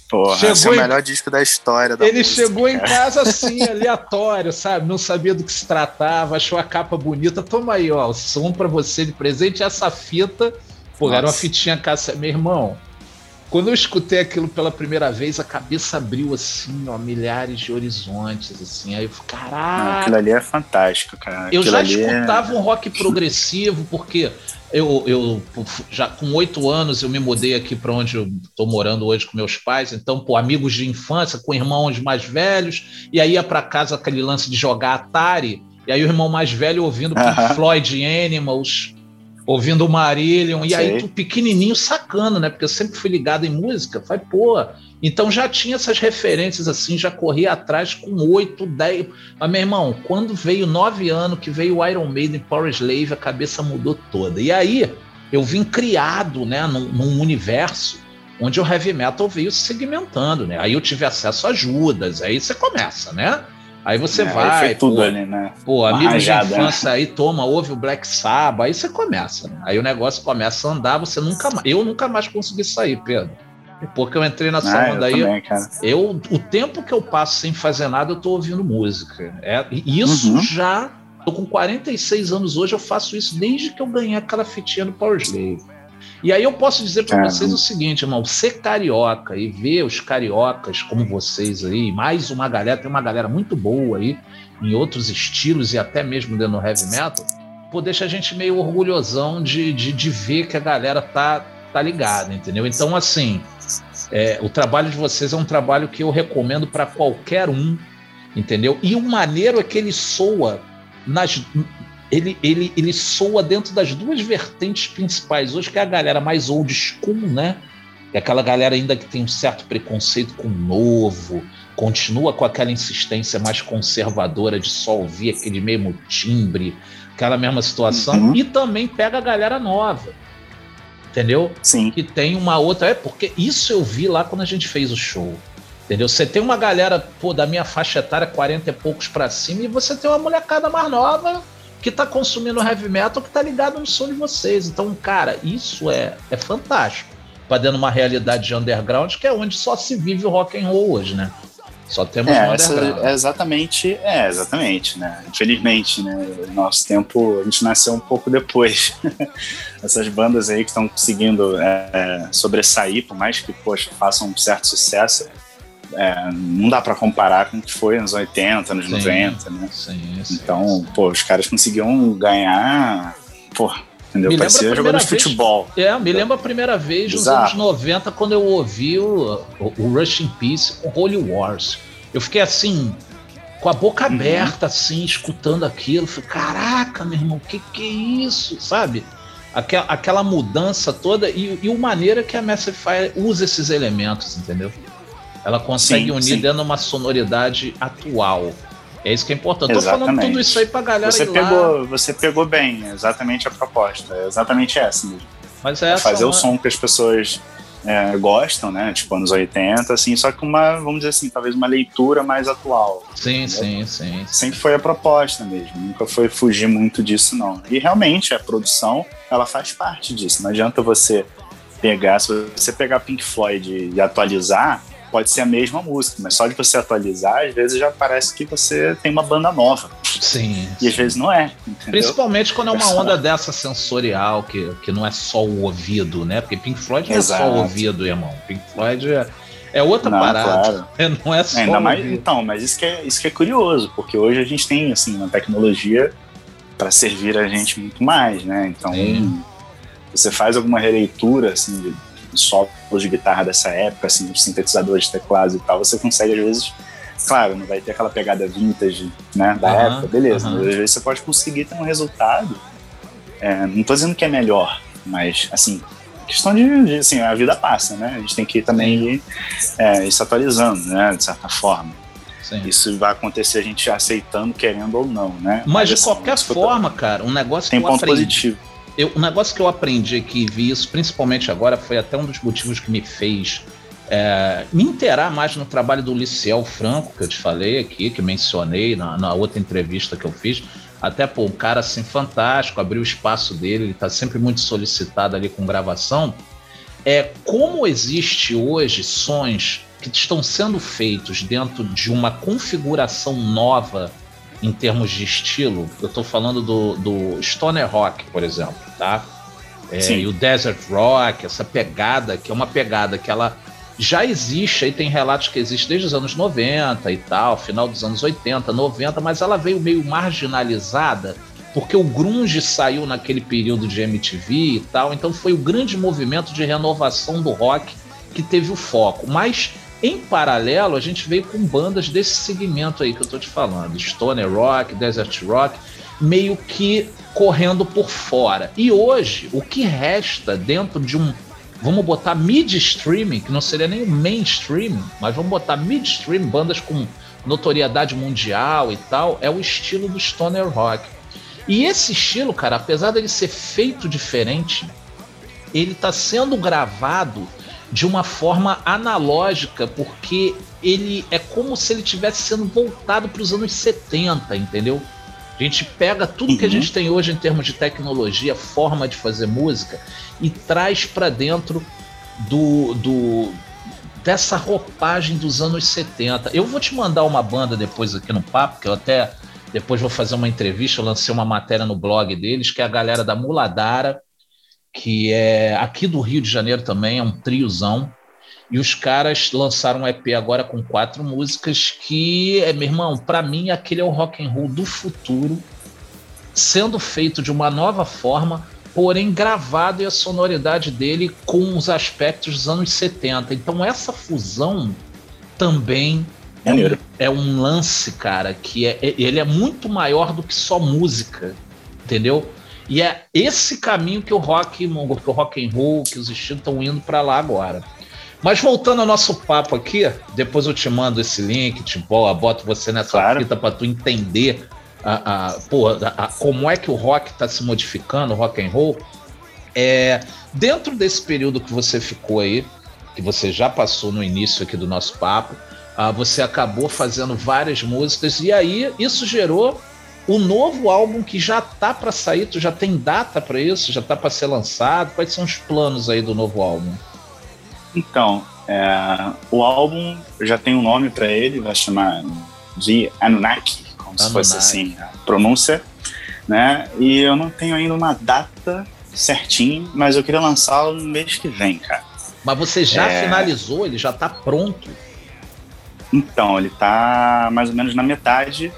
Speaker 2: Porra, chegou esse é o melhor em... disco da história da
Speaker 1: Ele
Speaker 2: música,
Speaker 1: chegou cara. em casa assim, aleatório, sabe? Não sabia do que se tratava, achou a capa bonita. Toma aí, ó, o som para você de presente. Essa fita, pô, Nossa. era uma fitinha caça. Meu irmão, quando eu escutei aquilo pela primeira vez, a cabeça abriu assim, ó, milhares de horizontes, assim. Aí eu falei, caraca.
Speaker 2: Aquilo ali é fantástico, cara.
Speaker 1: Eu
Speaker 2: já
Speaker 1: é escutava é... um rock progressivo, porque eu, eu já com oito anos eu me mudei aqui para onde eu estou morando hoje com meus pais. Então, pô, amigos de infância, com irmãos mais velhos, e aí ia para casa aquele lance de jogar Atari. E aí o irmão mais velho ouvindo Pink Floyd Animals, ouvindo o Marillion, e aí tu pequenininho sacando, né? Porque eu sempre fui ligado em música, vai, pô. Então já tinha essas referências assim, já corria atrás com oito, dez. Mas, meu irmão, quando veio nove anos, que veio o Iron Maiden Power Slave, a cabeça mudou toda. E aí eu vim criado, né, num, num universo onde o heavy metal veio se segmentando, né? Aí eu tive acesso a Judas, aí você começa, né? Aí você é, vai. Aí
Speaker 2: tudo pô, ali, né?
Speaker 1: Pô, amigo de né? infância né? aí toma, ouve o Black Sabbath, aí você começa, né? Aí o negócio começa a andar, você nunca mais. Eu nunca mais consegui sair, Pedro. Porque eu entrei nessa ah, onda aí. Também, eu, o tempo que eu passo sem fazer nada, eu tô ouvindo música. É, isso uhum. já. Tô com 46 anos hoje, eu faço isso desde que eu ganhei aquela fitinha do Power Slave. E aí eu posso dizer para vocês o seguinte, irmão, ser carioca e ver os cariocas como vocês aí, mais uma galera, tem uma galera muito boa aí, em outros estilos e até mesmo dentro do heavy metal, pô, deixa a gente meio orgulhosão de, de, de ver que a galera tá, tá ligada, entendeu? Então, assim, é, o trabalho de vocês é um trabalho que eu recomendo para qualquer um, entendeu? E o maneiro é que ele soa nas, ele, ele, ele soa dentro das duas vertentes principais hoje, que é a galera mais old school, né? É aquela galera ainda que tem um certo preconceito com o novo, continua com aquela insistência mais conservadora de só ouvir aquele mesmo timbre, aquela mesma situação, uhum. e também pega a galera nova. Entendeu?
Speaker 2: Sim.
Speaker 1: Que tem uma outra. É porque isso eu vi lá quando a gente fez o show. Entendeu? Você tem uma galera, pô, da minha faixa etária, 40 e poucos para cima, e você tem uma molecada mais nova que tá consumindo heavy metal que tá ligado no som de vocês. Então, cara, isso é, é fantástico. Pra dentro de uma realidade de underground que é onde só se vive o rock and roll hoje, né? Só temos
Speaker 2: é, essa, é exatamente, é exatamente, né? Infelizmente, né? Nosso tempo, a gente nasceu um pouco depois. Essas bandas aí que estão conseguindo é, é, sobressair, por mais que, poxa, façam um certo sucesso, é, não dá para comparar com o que foi nos 80, nos sim, 90, né? Sim, sim, então, pô, os caras conseguiam ganhar, pô, entendeu? Me Parecia jogando vez, futebol.
Speaker 1: É, me lembro a primeira vez nos anos 90, quando eu ouvi o, o Rush in Peace com Holy Wars. Eu fiquei assim, com a boca uhum. aberta, assim, escutando aquilo. Falei, caraca, meu irmão, o que, que é isso? Sabe? Aquela, aquela mudança toda e, e o maneira que a Massive Fire usa esses elementos, entendeu? Ela consegue sim, unir sim. dentro de uma sonoridade atual. É isso que é importante. Eu tô falando tudo isso aí pra galera
Speaker 2: você pegou, lá. Você pegou bem, exatamente a proposta. É exatamente essa mesmo.
Speaker 1: Mas é
Speaker 2: fazer o som que as pessoas é, gostam, né? Tipo anos 80, assim, só que uma, vamos dizer assim, talvez uma leitura mais atual.
Speaker 1: Sim, sim, sim.
Speaker 2: Sempre foi a proposta mesmo, nunca foi fugir muito disso, não. E realmente a produção, ela faz parte disso. Não adianta você pegar, se você pegar Pink Floyd e atualizar, pode ser a mesma música, mas só de você atualizar, às vezes já parece que você tem uma banda nova.
Speaker 1: Sim.
Speaker 2: E às vezes não é.
Speaker 1: Entendeu? Principalmente quando é uma onda dessa sensorial, que, que não é só o ouvido, né? Porque Pink Floyd não Exato. é só o ouvido, irmão. Pink Floyd é, é outra não, parada. Claro. Não é só
Speaker 2: Ainda mais, Então, mas isso que, é, isso que é curioso, porque hoje a gente tem assim, uma tecnologia para servir a gente muito mais, né? Então, Sim. você faz alguma releitura assim, de solos de guitarra dessa época, assim, os sintetizadores de teclados e tal, você consegue, às vezes, claro, não vai ter aquela pegada vintage, né, da época, beleza, mas às vezes você pode conseguir ter um resultado, é, não tô dizendo que é melhor, mas, assim, questão de, de, assim, a vida passa, né, a gente tem que também ir, é, ir se atualizando, né, de certa forma. Sim. Isso vai acontecer a gente aceitando, querendo ou não, né?
Speaker 1: Mas, mas de assim, qualquer forma, cara, um negócio
Speaker 2: tem que ponto aprendi, positivo
Speaker 1: eu, negócio que eu aprendi aqui e vi isso, principalmente agora, foi até um dos motivos que me fez é, me inteirar mais no trabalho do Liciel Franco, que eu te falei aqui, que mencionei na, na outra entrevista que eu fiz. Até, pô, um cara assim fantástico, abriu o espaço dele, ele está sempre muito solicitado ali com gravação. É como existe hoje sons que estão sendo feitos dentro de uma configuração nova em termos de estilo, eu estou falando do, do Stoner Rock, por exemplo, tá? É, e o Desert Rock, essa pegada, que é uma pegada que ela já existe, aí tem relatos que existe desde os anos 90 e tal, final dos anos 80, 90, mas ela veio meio marginalizada, porque o grunge saiu naquele período de MTV e tal, então foi o grande movimento de renovação do rock que teve o foco. Mas em paralelo, a gente veio com bandas desse segmento aí que eu tô te falando, Stoner Rock, Desert Rock, meio que correndo por fora. E hoje, o que resta dentro de um, vamos botar mid-streaming, que não seria nem o mainstream, mas vamos botar mid-stream, bandas com notoriedade mundial e tal, é o estilo do Stoner Rock. E esse estilo, cara, apesar dele ser feito diferente, ele está sendo gravado de uma forma analógica, porque ele é como se ele tivesse sendo voltado para os anos 70, entendeu? A gente pega tudo uhum. que a uhum. gente tem hoje em termos de tecnologia, forma de fazer música e traz para dentro do, do dessa roupagem dos anos 70. Eu vou te mandar uma banda depois aqui no papo, que eu até depois vou fazer uma entrevista, eu lancei uma matéria no blog deles, que é a galera da Muladara que é aqui do Rio de Janeiro também, é um triozão. E os caras lançaram um EP agora com quatro músicas que, é, meu irmão, para mim aquele é o rock and roll do futuro, sendo feito de uma nova forma, porém gravado e a sonoridade dele com os aspectos dos anos 70. Então essa fusão também é um, é um lance, cara, que é, ele é muito maior do que só música, entendeu? E é esse caminho que o rock, que o rock and roll, que os estilos estão indo para lá agora. Mas voltando ao nosso papo aqui, depois eu te mando esse link, te boto você nessa claro. fita para tu entender a, a, porra, a, como é que o rock está se modificando, o rock and roll. É, dentro desse período que você ficou aí, que você já passou no início aqui do nosso papo, uh, você acabou fazendo várias músicas e aí isso gerou o novo álbum que já tá para sair, tu já tem data para isso? Já tá para ser lançado? Quais são os planos aí do novo álbum?
Speaker 2: Então, é, o álbum já tem um nome para ele, vai chamar de Anunnaki, como Anunnaki. se fosse assim a pronúncia, né? E eu não tenho ainda uma data certinho, mas eu queria lançá-lo no mês que vem, cara.
Speaker 1: Mas você já é... finalizou? Ele já tá pronto?
Speaker 2: Então, ele tá mais ou menos na metade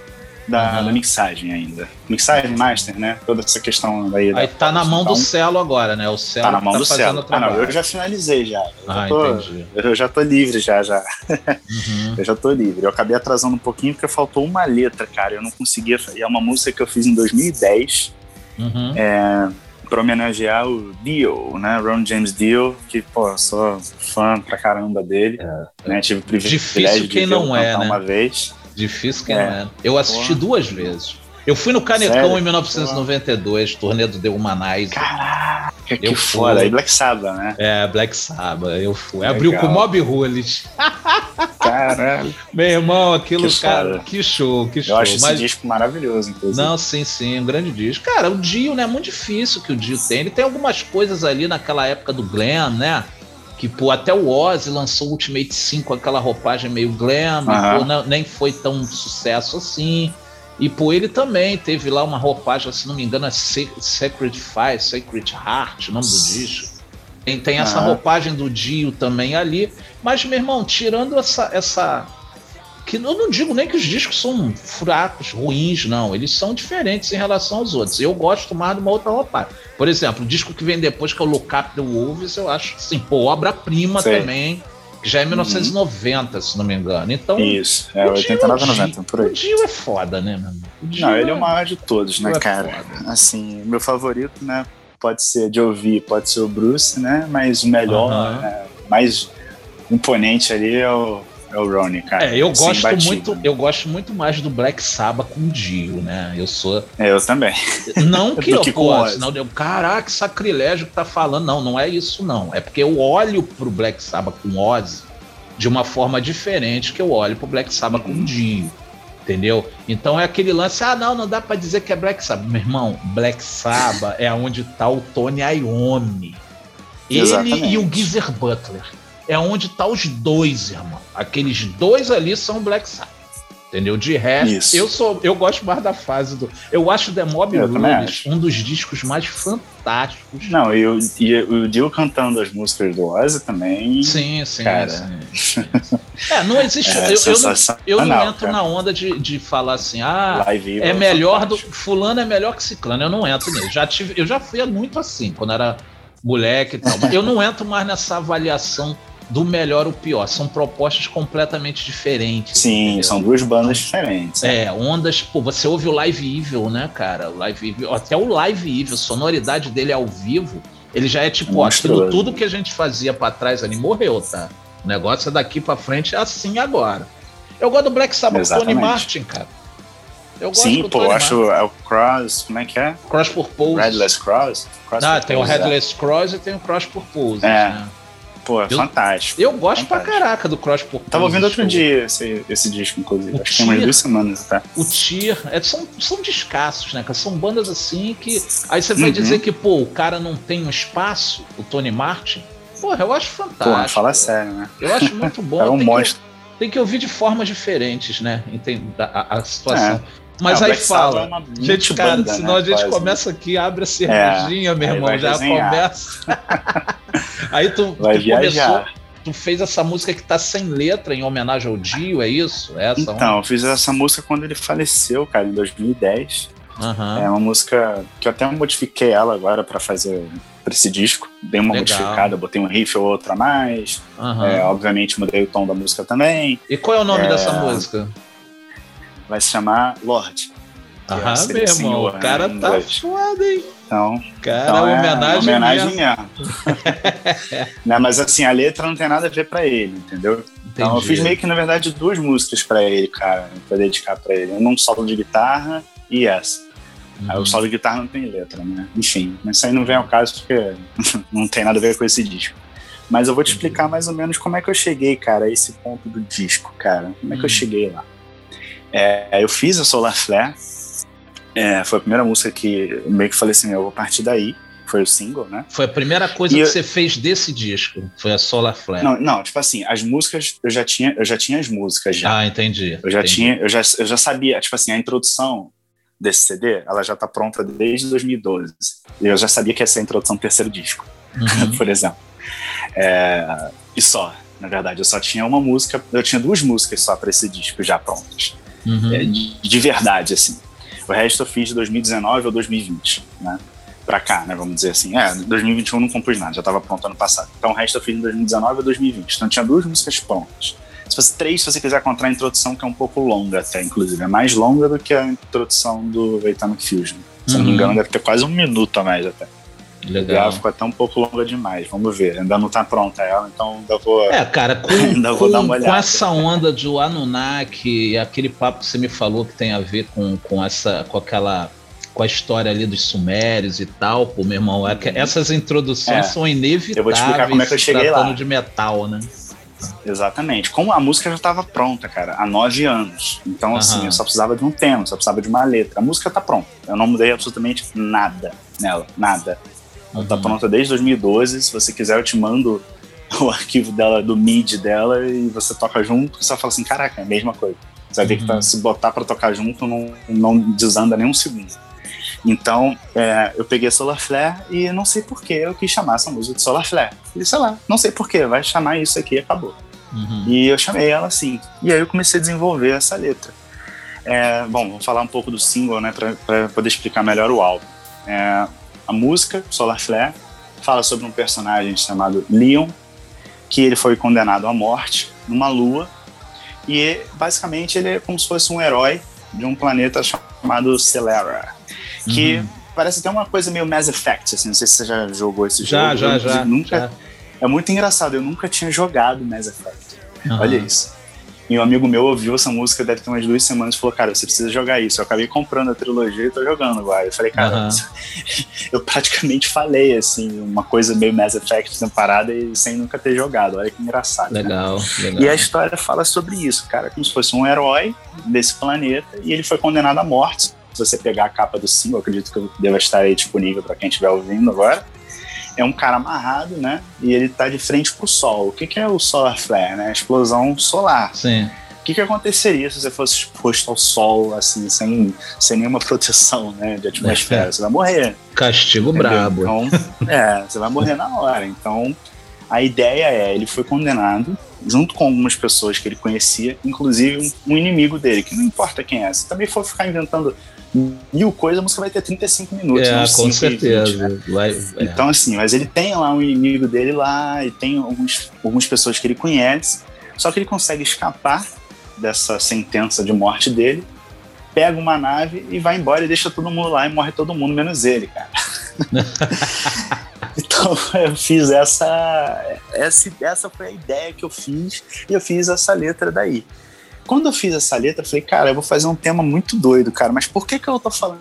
Speaker 2: da, da, mixagem ainda. Mixagem, master, né? Toda essa questão
Speaker 1: daí.
Speaker 2: Aí
Speaker 1: da tá na mão então, do Celo agora, né? O Celo
Speaker 2: tá na mão tá do Celo. Ah, não, eu já finalizei já. Eu ah, já tô, entendi. Eu já tô livre já, já. Uhum. eu já tô livre. Eu acabei atrasando um pouquinho porque faltou uma letra, cara. Eu não conseguia. E é uma música que eu fiz em 2010. Uhum. É, para homenagear o Dio, né? Ron James Dio, que, pô, sou fã pra caramba dele. É, né? Tive o privilégio de
Speaker 1: quem não é, né?
Speaker 2: uma vez.
Speaker 1: Difícil que é. não é. Eu assisti Porra. duas vezes. Eu fui no Canecão Sério? em 1992, turnê do The Humanizer.
Speaker 2: Caraca, que eu foda. Aí Black Sabbath, né?
Speaker 1: É, Black Sabbath, eu fui. Legal. Abriu com Mob Rules. Caralho. Meu irmão, aquilo, que cara, foda. que show, que show.
Speaker 2: Eu acho Mas... esse disco maravilhoso, inclusive.
Speaker 1: Não, sim, sim, um grande disco. Cara, o Dio, né, é muito difícil que o Dio tem. Ele tem algumas coisas ali naquela época do Glenn, né? Que pô, até o Ozzy lançou o Ultimate 5 com aquela roupagem meio glam, uhum. pô, não, nem foi tão sucesso assim. E pô, ele também teve lá uma roupagem, se não me engano, é Sacred Fire, Sacred Heart, o nome do disco. Tem, tem essa uhum. roupagem do Dio também ali. Mas, meu irmão, tirando essa, essa. Que eu não digo nem que os discos são fracos, ruins, não. Eles são diferentes em relação aos outros. Eu gosto mais de uma outra roupagem. Por exemplo, o disco que vem depois, que é o Look Up the Wolves, eu acho assim, pô, obra-prima também já é 1990, uhum. se não me engano. Então,
Speaker 2: Isso, é 89, 90, por aí.
Speaker 1: O Dio é foda, né, mano?
Speaker 2: Não, ele é o maior de todos, né, é cara? Foda. Assim, meu favorito, né, pode ser de ouvir, pode ser o Bruce, né, mas o melhor, uhum. né, mais imponente ali é o é o Ronnie, cara.
Speaker 1: É, eu gosto muito, eu gosto muito mais do Black Sabbath com o Dio, né? Eu sou.
Speaker 2: É, eu também.
Speaker 1: Não que eu que não, eu, caraca, sacrilégio que tá falando. Não, não é isso, não. É porque eu olho pro Black Sabbath com Ozzy de uma forma diferente que eu olho pro Black Sabbath uhum. com o Dio. Entendeu? Então é aquele lance, ah, não, não dá para dizer que é Black Sabbath. Meu irmão, Black Sabbath é onde tá o Tony Iommi. Ele Exatamente. e o Geezer Butler é onde tá os dois, irmão. Aqueles dois ali são Black Sabbath. Entendeu? De resto, Isso. eu sou, eu gosto mais da fase do. Eu acho The Mob Rules um dos discos mais fantásticos.
Speaker 2: Não, e o, e o Dio cantando as músicas do Ozzy também.
Speaker 1: Sim, sim. Cara. Sim, sim. é, não existe. É, eu, eu, não, eu não entro cara. na onda de, de falar assim, ah, é melhor do. Fulano é melhor que Ciclano. Eu não entro nisso. Já tive, eu já fui muito assim, quando era moleque e tal. eu não entro mais nessa avaliação do melhor ou pior. São propostas completamente diferentes.
Speaker 2: Sim, entendeu? são duas bandas diferentes.
Speaker 1: É, é, ondas. Pô, você ouve o Live Evil, né, cara? Live Evil, até o Live Evil, a sonoridade dele ao vivo, ele já é tipo, ó, aquilo tudo que a gente fazia para trás ali morreu, tá? O negócio é daqui para frente é assim agora. Eu gosto do Black Sabbath Tony Martin, cara.
Speaker 2: Eu gosto Sim, pô, eu acho é o Cross, como é que é?
Speaker 1: Cross Purpose.
Speaker 2: Headless Cross?
Speaker 1: cross ah, tem o Headless é. Cross e tem o Cross Purpose.
Speaker 2: É. Né? Pô, é eu, fantástico.
Speaker 1: Eu gosto fantástico. pra caraca do Cross Purpose.
Speaker 2: Tava ouvindo outro dia esse, esse disco, inclusive. O Acho que tem umas duas semanas até.
Speaker 1: O Tier, é, são, são descassos, né, cara? São bandas assim que. Aí você vai uhum. dizer que, pô, o cara não tem um espaço, o Tony Martin. Porra, eu acho fantástico. Porra,
Speaker 2: fala sério, né?
Speaker 1: Eu acho muito bom.
Speaker 2: é um tem monstro.
Speaker 1: Que, tem que ouvir de formas diferentes, né? Entende? A, a situação. É. Mas aí fala. É gente, cara, banda, senão né, a gente quase. começa aqui, abre a cervejinha, é, meu irmão, já desenhar. começa. aí tu,
Speaker 2: tu começou.
Speaker 1: Tu fez essa música que tá sem letra em homenagem ao Dio, é isso? É essa
Speaker 2: então, eu fiz essa música quando ele faleceu, cara, em 2010. Uhum. É uma música que eu até modifiquei ela agora para fazer para esse disco. Dei uma Legal. modificada, botei um riff ou outro a mais. Uhum. É, obviamente mudei o tom da música também.
Speaker 1: E qual é o nome é... dessa música?
Speaker 2: Vai se chamar Lorde.
Speaker 1: Ah, meu irmão, o cara né, tá foda, hein?
Speaker 2: Então,
Speaker 1: cara, então é homenagem,
Speaker 2: homenagem mesmo. mesmo. não, mas assim, a letra não tem nada a ver para ele, entendeu? Entendi. Então eu fiz meio que, na verdade, duas músicas para ele, cara, para dedicar para ele. Um solo de guitarra e essa. Uhum. Aí o solo de guitarra não tem letra, né? Enfim, mas isso aí não vem ao caso porque não tem nada a ver com esse disco. Mas eu vou te explicar mais ou menos como é que eu cheguei, cara, a esse ponto do disco, cara. Como é que eu uhum. cheguei lá? É, eu fiz a Solar Flare, é, foi a primeira música que meio que falei assim, eu vou partir daí. Foi o single, né?
Speaker 1: Foi a primeira coisa e que eu... você fez desse disco, foi a Solar Flare.
Speaker 2: Não, não, tipo assim, as músicas, eu já tinha, eu já tinha as músicas já.
Speaker 1: Ah, entendi.
Speaker 2: Eu já
Speaker 1: entendi.
Speaker 2: tinha, eu já, eu já sabia, tipo assim, a introdução desse CD, ela já tá pronta desde 2012. E eu já sabia que ia ser a introdução do terceiro disco, uhum. por exemplo. É, e só, na verdade, eu só tinha uma música, eu tinha duas músicas só para esse disco já prontas uhum. é, de, de, verdade, assim. O resto eu fiz de 2019 ou 2020, né? Pra cá, né? Vamos dizer assim. É, 2021 não compus nada, já estava pronto ano passado. Então o resto eu fiz de 2019 ou 2020. Então tinha duas músicas prontas. Se fosse três, se você quiser contar a introdução, que é um pouco longa até, inclusive. É mais longa do que a introdução do Atomic Fusion. Se uhum. não me uhum. engano, deve ter quase um minuto a mais até. Legal. ficou até um pouco longa demais. Vamos ver. Ainda não tá pronta ela, então ainda vou.
Speaker 1: É, cara, com, ainda com, vou dar uma olhada. com essa onda de Anunnaki, aquele papo que você me falou que tem a ver com, com essa. com aquela. com a história ali dos sumérios e tal, pô, meu irmão, é essas introduções é. são inevitáveis. Eu vou te explicar
Speaker 2: como é que eu cheguei lá.
Speaker 1: de metal, né?
Speaker 2: Exatamente. Como a música já estava pronta, cara, há nove anos. Então, uhum. assim, eu só precisava de um tema, só precisava de uma letra. A música tá pronta. Eu não mudei absolutamente nada nela, nada. Ela tá pronta desde 2012. Se você quiser, eu te mando o arquivo dela, do MIDI dela, e você toca junto. Você fala assim: caraca, é a mesma coisa. Você vai ver que tá, uhum. se botar para tocar junto, não, não desanda nem um segundo. Então, é, eu peguei Solar Flare e não sei porquê eu quis chamar essa música de Solar Flare. E sei lá, não sei porquê, vai chamar isso aqui e acabou. Uhum. E eu chamei ela assim. E aí eu comecei a desenvolver essa letra. É, bom, vou falar um pouco do single, né, para poder explicar melhor o álbum. É, a música, Solar Flare, fala sobre um personagem chamado Leon, que ele foi condenado à morte numa lua. E basicamente ele é como se fosse um herói de um planeta chamado Celera que uhum. parece até uma coisa meio Mass Effect, assim, não sei se você já jogou esse
Speaker 1: já,
Speaker 2: jogo.
Speaker 1: Já, já, já.
Speaker 2: Nunca, É muito engraçado, eu nunca tinha jogado Mass Effect. Uhum. Olha isso. E um amigo meu ouviu essa música, deve ter umas duas semanas, e falou, cara, você precisa jogar isso. Eu acabei comprando a trilogia e tô jogando agora. Eu falei, cara, uhum. eu praticamente falei, assim, uma coisa meio Mass Effect separada e sem nunca ter jogado. Olha que engraçado.
Speaker 1: Legal,
Speaker 2: né?
Speaker 1: legal.
Speaker 2: E a história fala sobre isso, cara, como se fosse um herói desse planeta e ele foi condenado à morte se você pegar a capa do single, acredito que deva estar aí disponível para quem estiver ouvindo agora. É um cara amarrado, né? E ele está de frente para o sol. O que, que é o solar flare, né? A explosão solar.
Speaker 1: Sim.
Speaker 2: O que, que aconteceria se você fosse exposto ao sol, assim, sem, sem nenhuma proteção né, de atmosfera? É. Você vai morrer.
Speaker 1: Castigo entendeu? brabo.
Speaker 2: Então, é, você vai morrer na hora. Então, a ideia é, ele foi condenado junto com algumas pessoas que ele conhecia, inclusive um, um inimigo dele, que não importa quem é. Se também for ficar inventando mil coisas, a música vai ter 35 minutos.
Speaker 1: É, com certeza. 20, né? vai,
Speaker 2: é. Então, assim, mas ele tem lá um inimigo dele lá, e tem alguns, algumas pessoas que ele conhece, só que ele consegue escapar dessa sentença de morte dele, pega uma nave e vai embora e deixa todo mundo lá e morre todo mundo, menos ele, cara. então eu fiz essa, essa. Essa foi a ideia que eu fiz e eu fiz essa letra daí. Quando eu fiz essa letra, eu falei, cara, eu vou fazer um tema muito doido, cara, mas por que que eu tô falando?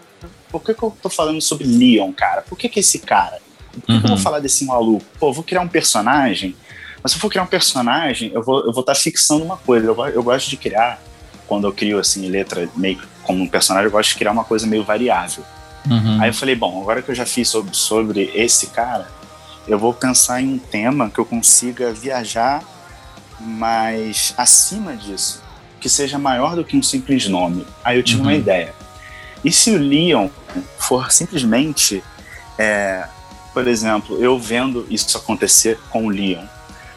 Speaker 2: Por que que eu tô falando sobre Leon, cara? Por que que esse cara? Por que, uhum. que eu vou uhum. falar desse maluco? Pô, eu vou criar um personagem, mas se eu for criar um personagem, eu vou eu vou estar tá fixando uma coisa. Eu, eu gosto de criar, quando eu crio assim letra meio como um personagem, eu gosto de criar uma coisa meio variável. Uhum. Aí eu falei, bom, agora que eu já fiz sobre, sobre esse cara, eu vou pensar em um tema que eu consiga viajar, mas acima disso que seja maior do que um simples nome. Aí eu tive uhum. uma ideia. E se o Leon for simplesmente, é, por exemplo, eu vendo isso acontecer com o Leon?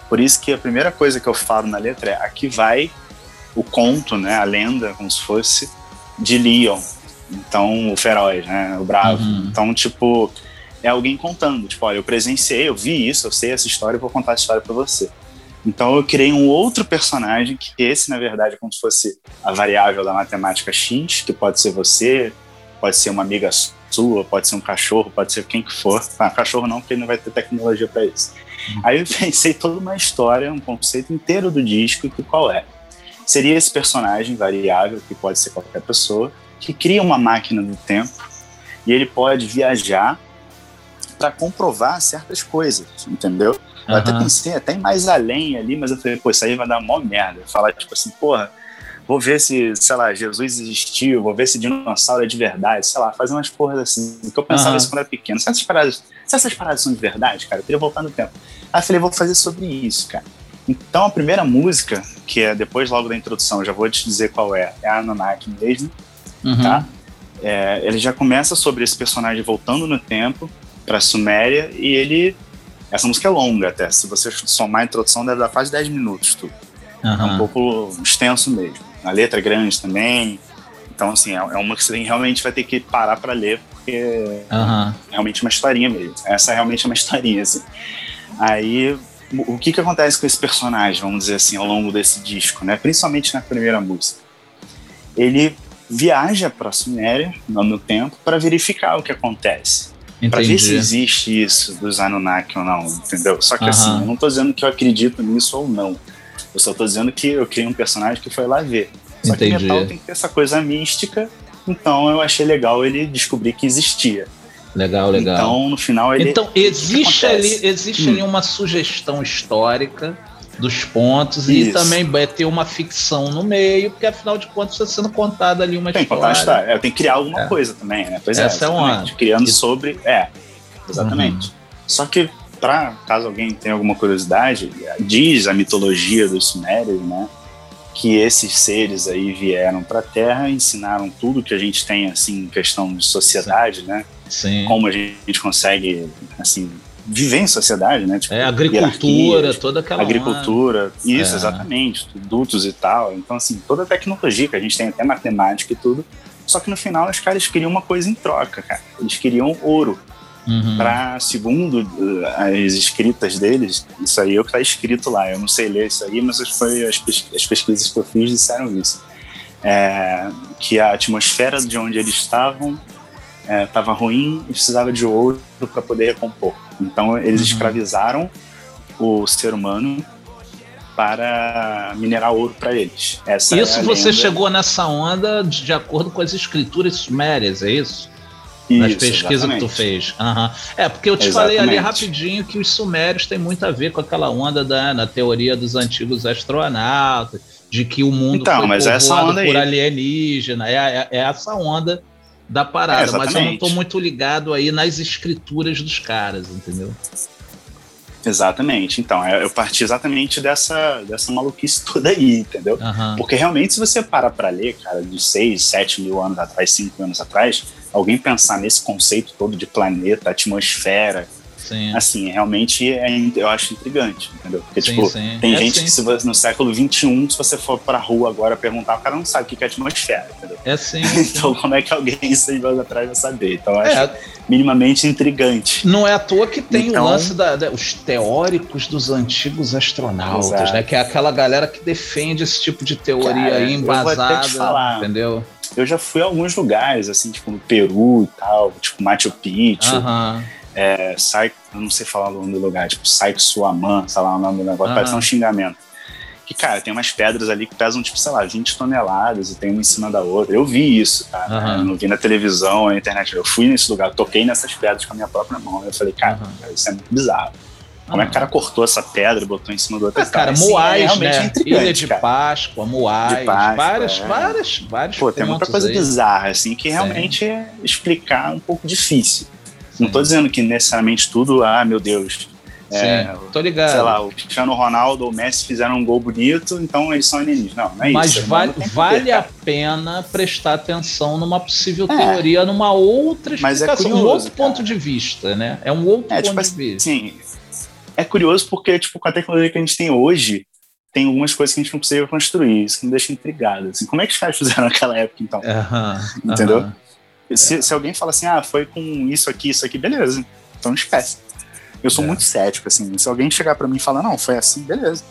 Speaker 2: Por isso que a primeira coisa que eu falo na letra é aqui vai o conto, né, a lenda, como se fosse, de Leon. Então, o feroz, né, o bravo. Uhum. Então, tipo, é alguém contando. Tipo, olha, eu presenciei, eu vi isso, eu sei essa história, eu vou contar a história para você. Então eu criei um outro personagem, que esse, na verdade, é como se fosse a variável da matemática X, que pode ser você, pode ser uma amiga sua, pode ser um cachorro, pode ser quem que for. Ah, cachorro não, porque ele não vai ter tecnologia para isso. Uhum. Aí eu pensei toda uma história, um conceito inteiro do disco, que qual é? Seria esse personagem variável, que pode ser qualquer pessoa, que cria uma máquina do tempo e ele pode viajar para comprovar certas coisas, entendeu? Eu uhum. até pensei até mais além ali, mas eu falei, pô, isso aí vai dar mó merda. Falar, tipo assim, porra, vou ver se, sei lá, Jesus existiu, vou ver se dinossauro é de verdade, sei lá, fazer umas porras assim. Que eu pensava uhum. isso quando era pequeno. Se essas, paradas, se essas paradas são de verdade, cara, eu queria voltar no tempo. Aí eu falei, vou fazer sobre isso, cara. Então a primeira música, que é depois logo da introdução, já vou te dizer qual é, é a Anunnaki mesmo, uhum. tá? É, ele já começa sobre esse personagem voltando no tempo para Suméria e ele essa música é longa até. Se você somar a introdução, deve dar quase 10 minutos tudo. Uhum. É um pouco extenso mesmo. A letra é grande também. Então, assim, é, é uma que você realmente vai ter que parar para ler, porque uhum. é realmente uma historinha mesmo. Essa é realmente uma historinha, assim. Aí, o que que acontece com esse personagem, vamos dizer assim, ao longo desse disco, né? Principalmente na primeira música. Ele viaja para Suméria, no tempo, para verificar o que acontece. Para ver se existe isso dos Anunnaki ou não, entendeu? Só que uhum. assim, eu não tô dizendo que eu acredito nisso ou não. Eu só tô dizendo que eu criei um personagem que foi lá ver. Só Entendi. que metal tem que ter essa coisa mística, então eu achei legal ele descobrir que existia.
Speaker 1: Legal, legal.
Speaker 2: Então, no final ele.
Speaker 1: Então, existe ali, existe hum. ali uma sugestão histórica dos pontos Isso. e também vai ter uma ficção no meio, porque afinal de contas está sendo contada ali uma
Speaker 2: tem
Speaker 1: história. Tem
Speaker 2: que contar história. É, tem que criar alguma é. coisa também, né? Pois é, Essa é, é uma. Criando sobre. É, exatamente. Uhum. Só que, para caso alguém tenha alguma curiosidade, diz a mitologia dos Sumérios, né? Que esses seres aí vieram para a Terra, ensinaram tudo que a gente tem, assim, em questão de sociedade, Sim. né?
Speaker 1: Sim.
Speaker 2: Como a gente consegue, assim, viver em sociedade, né?
Speaker 1: Tipo, é, agricultura, toda aquela.
Speaker 2: Agricultura, isso, é. exatamente, dutos e tal. Então, assim, toda a tecnologia que a gente tem, até matemática e tudo. Só que no final os caras queriam uma coisa em troca, cara. Eles queriam ouro. Uhum. Para, segundo uh, as escritas deles, isso aí é o que está escrito lá. Eu não sei ler isso aí, mas foi as, as pesquisas que eu fiz disseram isso. É, que a atmosfera de onde eles estavam estava é, ruim e precisava de ouro para poder recompor. Então eles uhum. escravizaram o ser humano para minerar ouro para eles.
Speaker 1: Essa isso é você chegou nessa onda de acordo com as escrituras sumérias, é isso? Isso, Nas pesquisas exatamente. que tu fez. Uhum. É, porque eu te exatamente. falei ali rapidinho que os sumérios têm muito a ver com aquela onda da na teoria dos antigos astronautas, de que o mundo
Speaker 2: então, foi mas essa onda
Speaker 1: por
Speaker 2: aí.
Speaker 1: alienígena. É, é, é essa onda da parada, é, mas eu não tô muito ligado aí nas escrituras dos caras, entendeu?
Speaker 2: Exatamente. Então, eu parti exatamente dessa, dessa maluquice toda aí, entendeu? Uhum. Porque realmente, se você para pra ler, cara, de 6, 7 mil anos atrás, 5 anos atrás, alguém pensar nesse conceito todo de planeta, atmosfera, Sim. Assim, realmente é, eu acho intrigante, entendeu? Porque, sim, tipo, sim. tem é gente que você, no século XXI, se você for pra rua agora perguntar, o cara não sabe o que é atmosfera, entendeu?
Speaker 1: É sim.
Speaker 2: então, como é que alguém seis anos atrás vai saber? Então, eu acho é. minimamente intrigante.
Speaker 1: Não é à toa que tem então, o lance da, da, os teóricos dos antigos astronautas, exato. né? Que é aquela galera que defende esse tipo de teoria cara, aí embasada, falar, entendeu?
Speaker 2: Eu já fui a alguns lugares, assim, tipo no Peru e tal, tipo Machu Picchu.
Speaker 1: Uh -huh
Speaker 2: é, Sai, eu não sei falar o nome do lugar, tipo Sai Suaman, sei lá o nome do negócio, parece um xingamento. Que, cara, tem umas pedras ali que pesam, tipo, sei lá, 20 toneladas e tem uma em cima da outra. Eu vi isso, cara. Uhum. Eu não vi na televisão, na internet. Eu fui nesse lugar, toquei nessas pedras com a minha própria mão. Eu falei, cara, uhum. isso é muito bizarro. Como é que o cara cortou essa pedra e botou em cima do outro?
Speaker 1: Ah, cara, assim, Moais, é né? Ilha de cara. Páscoa, Moais, Páscoa, várias, é. várias, várias
Speaker 2: Pô, tem muita coisa aí. bizarra, assim, que realmente é explicar um pouco difícil. Não estou dizendo que necessariamente tudo, ah, meu Deus.
Speaker 1: É, Sim, tô ligado.
Speaker 2: Sei lá, o Cristiano Ronaldo ou o Messi fizeram um gol bonito, então eles são alienígenas. Não, não é
Speaker 1: Mas
Speaker 2: isso.
Speaker 1: Mas vale, vale a pena prestar atenção numa possível é. teoria, numa outra explicação, Mas é curioso, um outro cara. ponto de vista, né? É um outro é, ponto tipo de vista.
Speaker 2: Sim, é curioso porque, tipo, com a tecnologia que a gente tem hoje, tem algumas coisas que a gente não precisa construir, isso que me deixa intrigado. Assim, como é que os caras fizeram naquela época, então? Entendeu? Se, se, alguém fala assim, ah, foi com isso aqui, isso aqui, beleza. Então esquece. Eu sou é. muito cético, assim. Se alguém chegar para mim e falar, não, foi assim, beleza.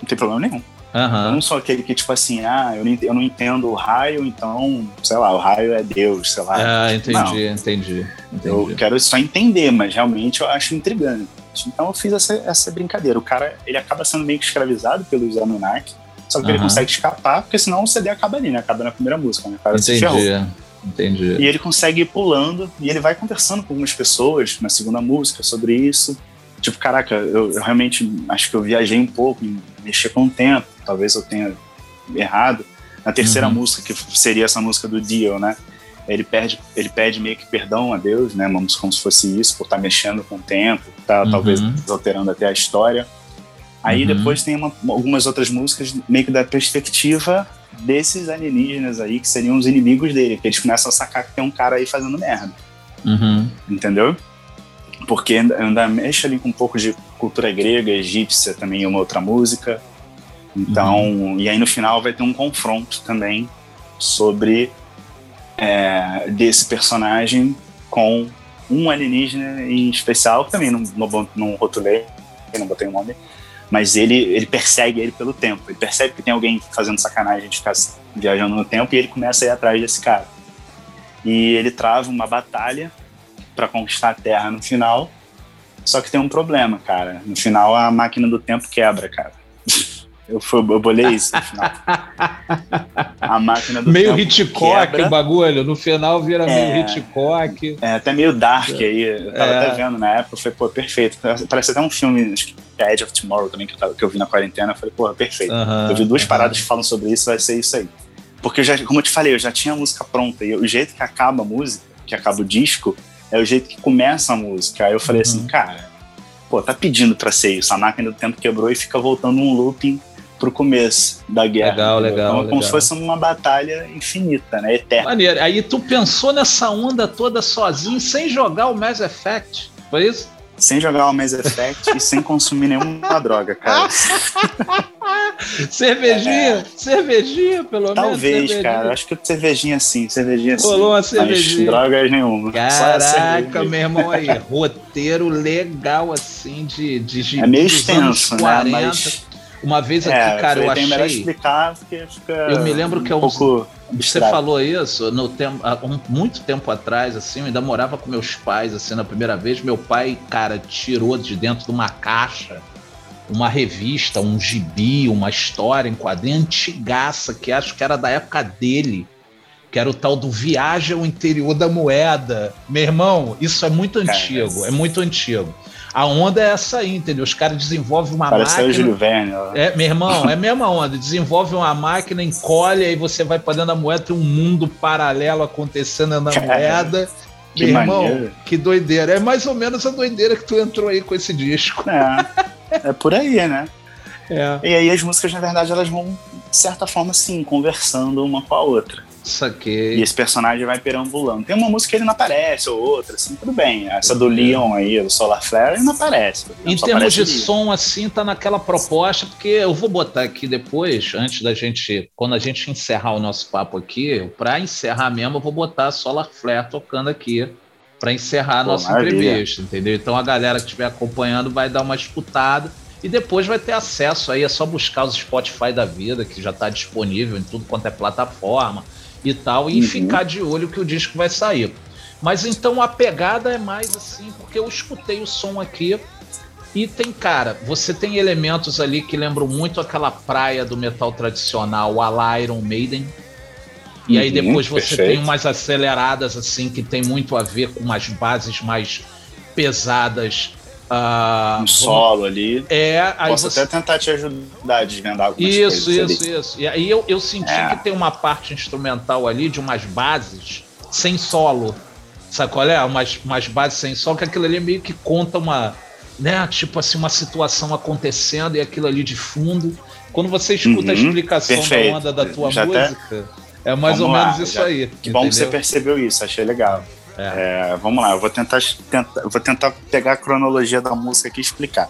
Speaker 2: Não tem problema nenhum.
Speaker 1: Uhum.
Speaker 2: Eu não sou aquele que, tipo assim, ah, eu não, eu não entendo o raio, então, sei lá, o raio é Deus, sei lá.
Speaker 1: Ah, entendi, não. entendi, entendi.
Speaker 2: Eu quero só entender, mas realmente eu acho intrigante. Então eu fiz essa, essa brincadeira. O cara, ele acaba sendo meio que escravizado pelos Anunnaki, só que uhum. ele consegue escapar, porque senão o CD acaba ali, né? Acaba na primeira música, né? O cara
Speaker 1: entendi. se ferrou. Entendi.
Speaker 2: E ele consegue ir pulando e ele vai conversando com algumas pessoas na segunda música sobre isso. Tipo, caraca, eu, eu realmente acho que eu viajei um pouco em mexer com o tempo, talvez eu tenha errado. Na terceira uhum. música, que seria essa música do Dio, né? Ele, perde, ele pede meio que perdão a Deus, né? Vamos como se fosse isso, por estar tá mexendo com o tempo, tá, uhum. talvez alterando até a história. Aí uhum. depois tem uma, algumas outras músicas meio que da perspectiva desses alienígenas aí, que seriam os inimigos dele, que eles começam a sacar que tem um cara aí fazendo merda.
Speaker 1: Uhum.
Speaker 2: Entendeu? Porque ainda mexe ali com um pouco de cultura grega, egípcia também, uma outra música. Então, uhum. e aí no final vai ter um confronto também sobre é, desse personagem com um alienígena em especial, que também não, não, não rotulei, não botei o nome, mas ele, ele persegue ele pelo tempo. Ele percebe que tem alguém fazendo sacanagem de ficar viajando no tempo e ele começa a ir atrás desse cara. E ele trava uma batalha para conquistar a Terra no final. Só que tem um problema, cara. No final a máquina do tempo quebra, cara. Eu, fui, eu bolei isso no final.
Speaker 1: A máquina do meio Hitchcock quebra. o bagulho. No final vira é, meio Hitchcock.
Speaker 2: É, até meio dark aí. Eu tava é. até vendo na época. Eu falei, pô, perfeito. Parece até um filme, acho que é Edge of Tomorrow também, que eu, tava, que eu vi na quarentena. Eu falei, pô, perfeito. Uh -huh, eu vi duas uh -huh. paradas que falam sobre isso, vai ser isso aí. Porque, eu já, como eu te falei, eu já tinha a música pronta. E o jeito que acaba a música, que acaba o disco, é o jeito que começa a música. Aí eu falei assim, uhum. assim, cara, pô, tá pedindo pra ser isso. A máquina do tempo quebrou e fica voltando um looping pro começo da guerra.
Speaker 1: Legal, legal. Então,
Speaker 2: como legal. se fosse uma batalha infinita, né? Eterna.
Speaker 1: Maneiro. Aí tu pensou nessa onda toda sozinho, sem jogar o Mass Effect, foi isso?
Speaker 2: sem jogar o Mass Effect e sem consumir nenhuma droga, cara.
Speaker 1: cervejinha? É. Cervejinha, pelo
Speaker 2: Talvez,
Speaker 1: menos?
Speaker 2: Talvez, cara. Acho que cervejinha sim, cervejinha sim.
Speaker 1: Rolou uma cervejinha.
Speaker 2: Mas drogas nenhuma.
Speaker 1: Caraca, meu irmão aí. Roteiro legal, assim, de, de, de
Speaker 2: É meio extenso, né? Mas...
Speaker 1: Uma vez aqui, é, cara, eu achei.
Speaker 2: melhor explicar porque fica.
Speaker 1: Eu me lembro que
Speaker 2: um
Speaker 1: eu.
Speaker 2: Pouco
Speaker 1: você falou isso no tempo, um, muito tempo atrás, assim, eu ainda morava com meus pais, assim, na primeira vez. Meu pai, cara, tirou de dentro de uma caixa uma revista, um gibi, uma história em quadrinho antigaça, que acho que era da época dele, que era o tal do Viagem ao Interior da Moeda. Meu irmão, isso é muito antigo, é muito antigo. A onda é essa aí, entendeu? Os caras desenvolvem uma
Speaker 2: Parece
Speaker 1: máquina.
Speaker 2: Parece o Júlio Verne. Ó.
Speaker 1: É, meu irmão, é a mesma onda. Desenvolve uma máquina, encolhe, aí você vai para dentro da moeda, tem um mundo paralelo acontecendo na moeda.
Speaker 2: Que meu irmão, maneiro.
Speaker 1: que doideira. É mais ou menos a doideira que tu entrou aí com esse disco.
Speaker 2: É, é por aí, né? É. E aí as músicas, na verdade, elas vão, de certa forma, sim, conversando uma com a outra.
Speaker 1: Saquei.
Speaker 2: E esse personagem vai perambulando. Tem uma música que ele não aparece, ou outra, assim, tudo bem. Essa do Leon aí, o Solar Flare, ele não aparece.
Speaker 1: Em termos de som, assim, tá naquela proposta, porque eu vou botar aqui depois, antes da gente, quando a gente encerrar o nosso papo aqui, para encerrar mesmo, eu vou botar Solar Flare tocando aqui para encerrar a Pô, nossa maravilha. entrevista, entendeu? Então a galera que estiver acompanhando vai dar uma escutada e depois vai ter acesso aí, é só buscar os Spotify da vida, que já está disponível em tudo quanto é plataforma e tal, e uhum. ficar de olho que o disco vai sair. Mas então a pegada é mais assim, porque eu escutei o som aqui e tem, cara, você tem elementos ali que lembram muito aquela praia do metal tradicional, a Iron Maiden. E aí uhum, depois você perfeito. tem umas aceleradas assim que tem muito a ver com umas bases mais pesadas
Speaker 2: Uh, um solo ali.
Speaker 1: É,
Speaker 2: Posso você... até tentar te ajudar a desvendar algumas
Speaker 1: isso,
Speaker 2: coisas.
Speaker 1: Isso, isso, isso. E aí eu, eu senti é. que tem uma parte instrumental ali de umas bases sem solo. Sabe qual é? Umas, umas bases sem solo, que aquilo ali meio que conta uma. Né, tipo assim, uma situação acontecendo e aquilo ali de fundo. Quando você escuta uhum, a explicação perfeito. da onda da tua Já música, até... é mais Vamos ou menos lá, isso já... aí.
Speaker 2: Que bom que você percebeu isso, achei legal. É. É, vamos lá, eu vou tentar, tentar, vou tentar pegar a cronologia da música aqui e explicar.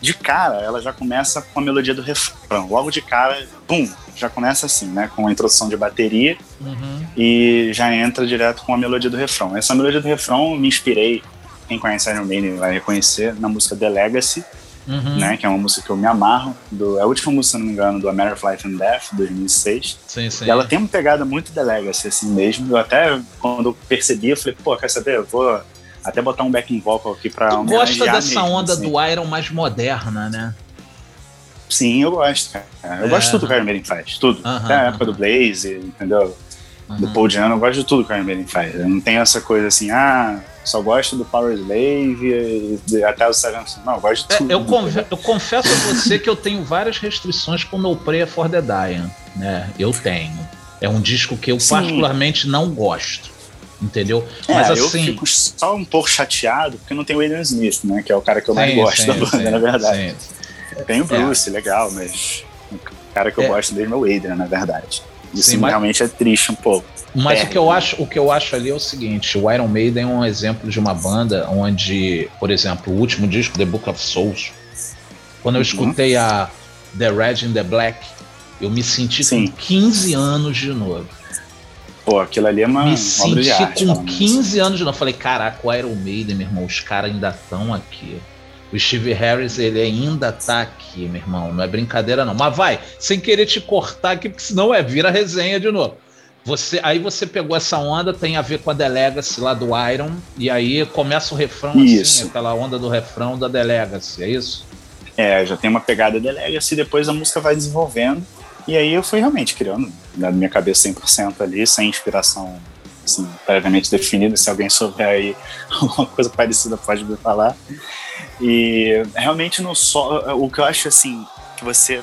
Speaker 2: De cara, ela já começa com a melodia do refrão. Logo de cara, pum, já começa assim, né? Com a introdução de bateria uhum. e já entra direto com a melodia do refrão. Essa melodia do refrão me inspirei, quem conhece Iron Maiden vai reconhecer, na música The Legacy, uhum. né? Que é uma música que eu me amarro. Do, é a última música, se não me engano, do American Life and Death, 2006.
Speaker 1: Sim, sim.
Speaker 2: E ela tem uma pegada muito The Legacy, assim mesmo. Eu até, quando eu percebi, eu falei, pô, quer saber? Eu vou até botar um backing vocal aqui pra
Speaker 1: Tu gosta dessa mesmo, onda assim. do Iron mais moderna, né?
Speaker 2: Sim, eu gosto, cara. Eu é. gosto de tudo que o Iron Maiden faz. Tudo. Uh -huh, Até a época uh -huh. do Blaze, entendeu? Uh -huh. Do Paul Diano, eu gosto de tudo que o Iron Maiden faz. Eu não tenho essa coisa assim, ah, só gosto do Power Slave até o Seventh. Não, eu gosto de é, tudo.
Speaker 1: É, eu, eu, confesso a você que eu tenho várias restrições com No Prayer for the Dying. Né? Eu tenho. É um disco que eu Sim. particularmente não gosto. Entendeu?
Speaker 2: É, Mas assim. Eu fico só um pouco chateado porque não tem o William Smith, né? Que é o cara que eu mais sim, gosto sim, da banda, sim, na verdade. Tem o Bruce, é. legal, mas o cara que eu é. gosto mesmo é o Adrian, na verdade. Isso Sim, mas... realmente é triste um pouco.
Speaker 1: Mas o que, eu acho, o que eu acho ali é o seguinte: o Iron Maiden é um exemplo de uma banda onde, por exemplo, o último disco, The Book of Souls, quando eu uhum. escutei a The Red and the Black, eu me senti Sim. com 15 anos de novo.
Speaker 2: Pô, aquilo ali é uma.
Speaker 1: Me senti arte, com 15 anos de novo. Falei, caraca, o Iron Maiden, meu irmão, os caras ainda estão aqui. O Steve Harris, ele ainda tá aqui, meu irmão. Não é brincadeira, não. Mas vai, sem querer te cortar aqui, porque senão é vira resenha de novo. Você, aí você pegou essa onda, tem a ver com a The Legacy lá do Iron, e aí começa o refrão assim, isso. assim, aquela onda do refrão da The Legacy, é isso?
Speaker 2: É, já tem uma pegada The Legacy, depois a música vai desenvolvendo, e aí eu fui realmente criando na minha cabeça 100% ali, sem inspiração assim, previamente definida, se alguém souber aí alguma coisa parecida pode me falar. E realmente no só o que eu acho assim, que você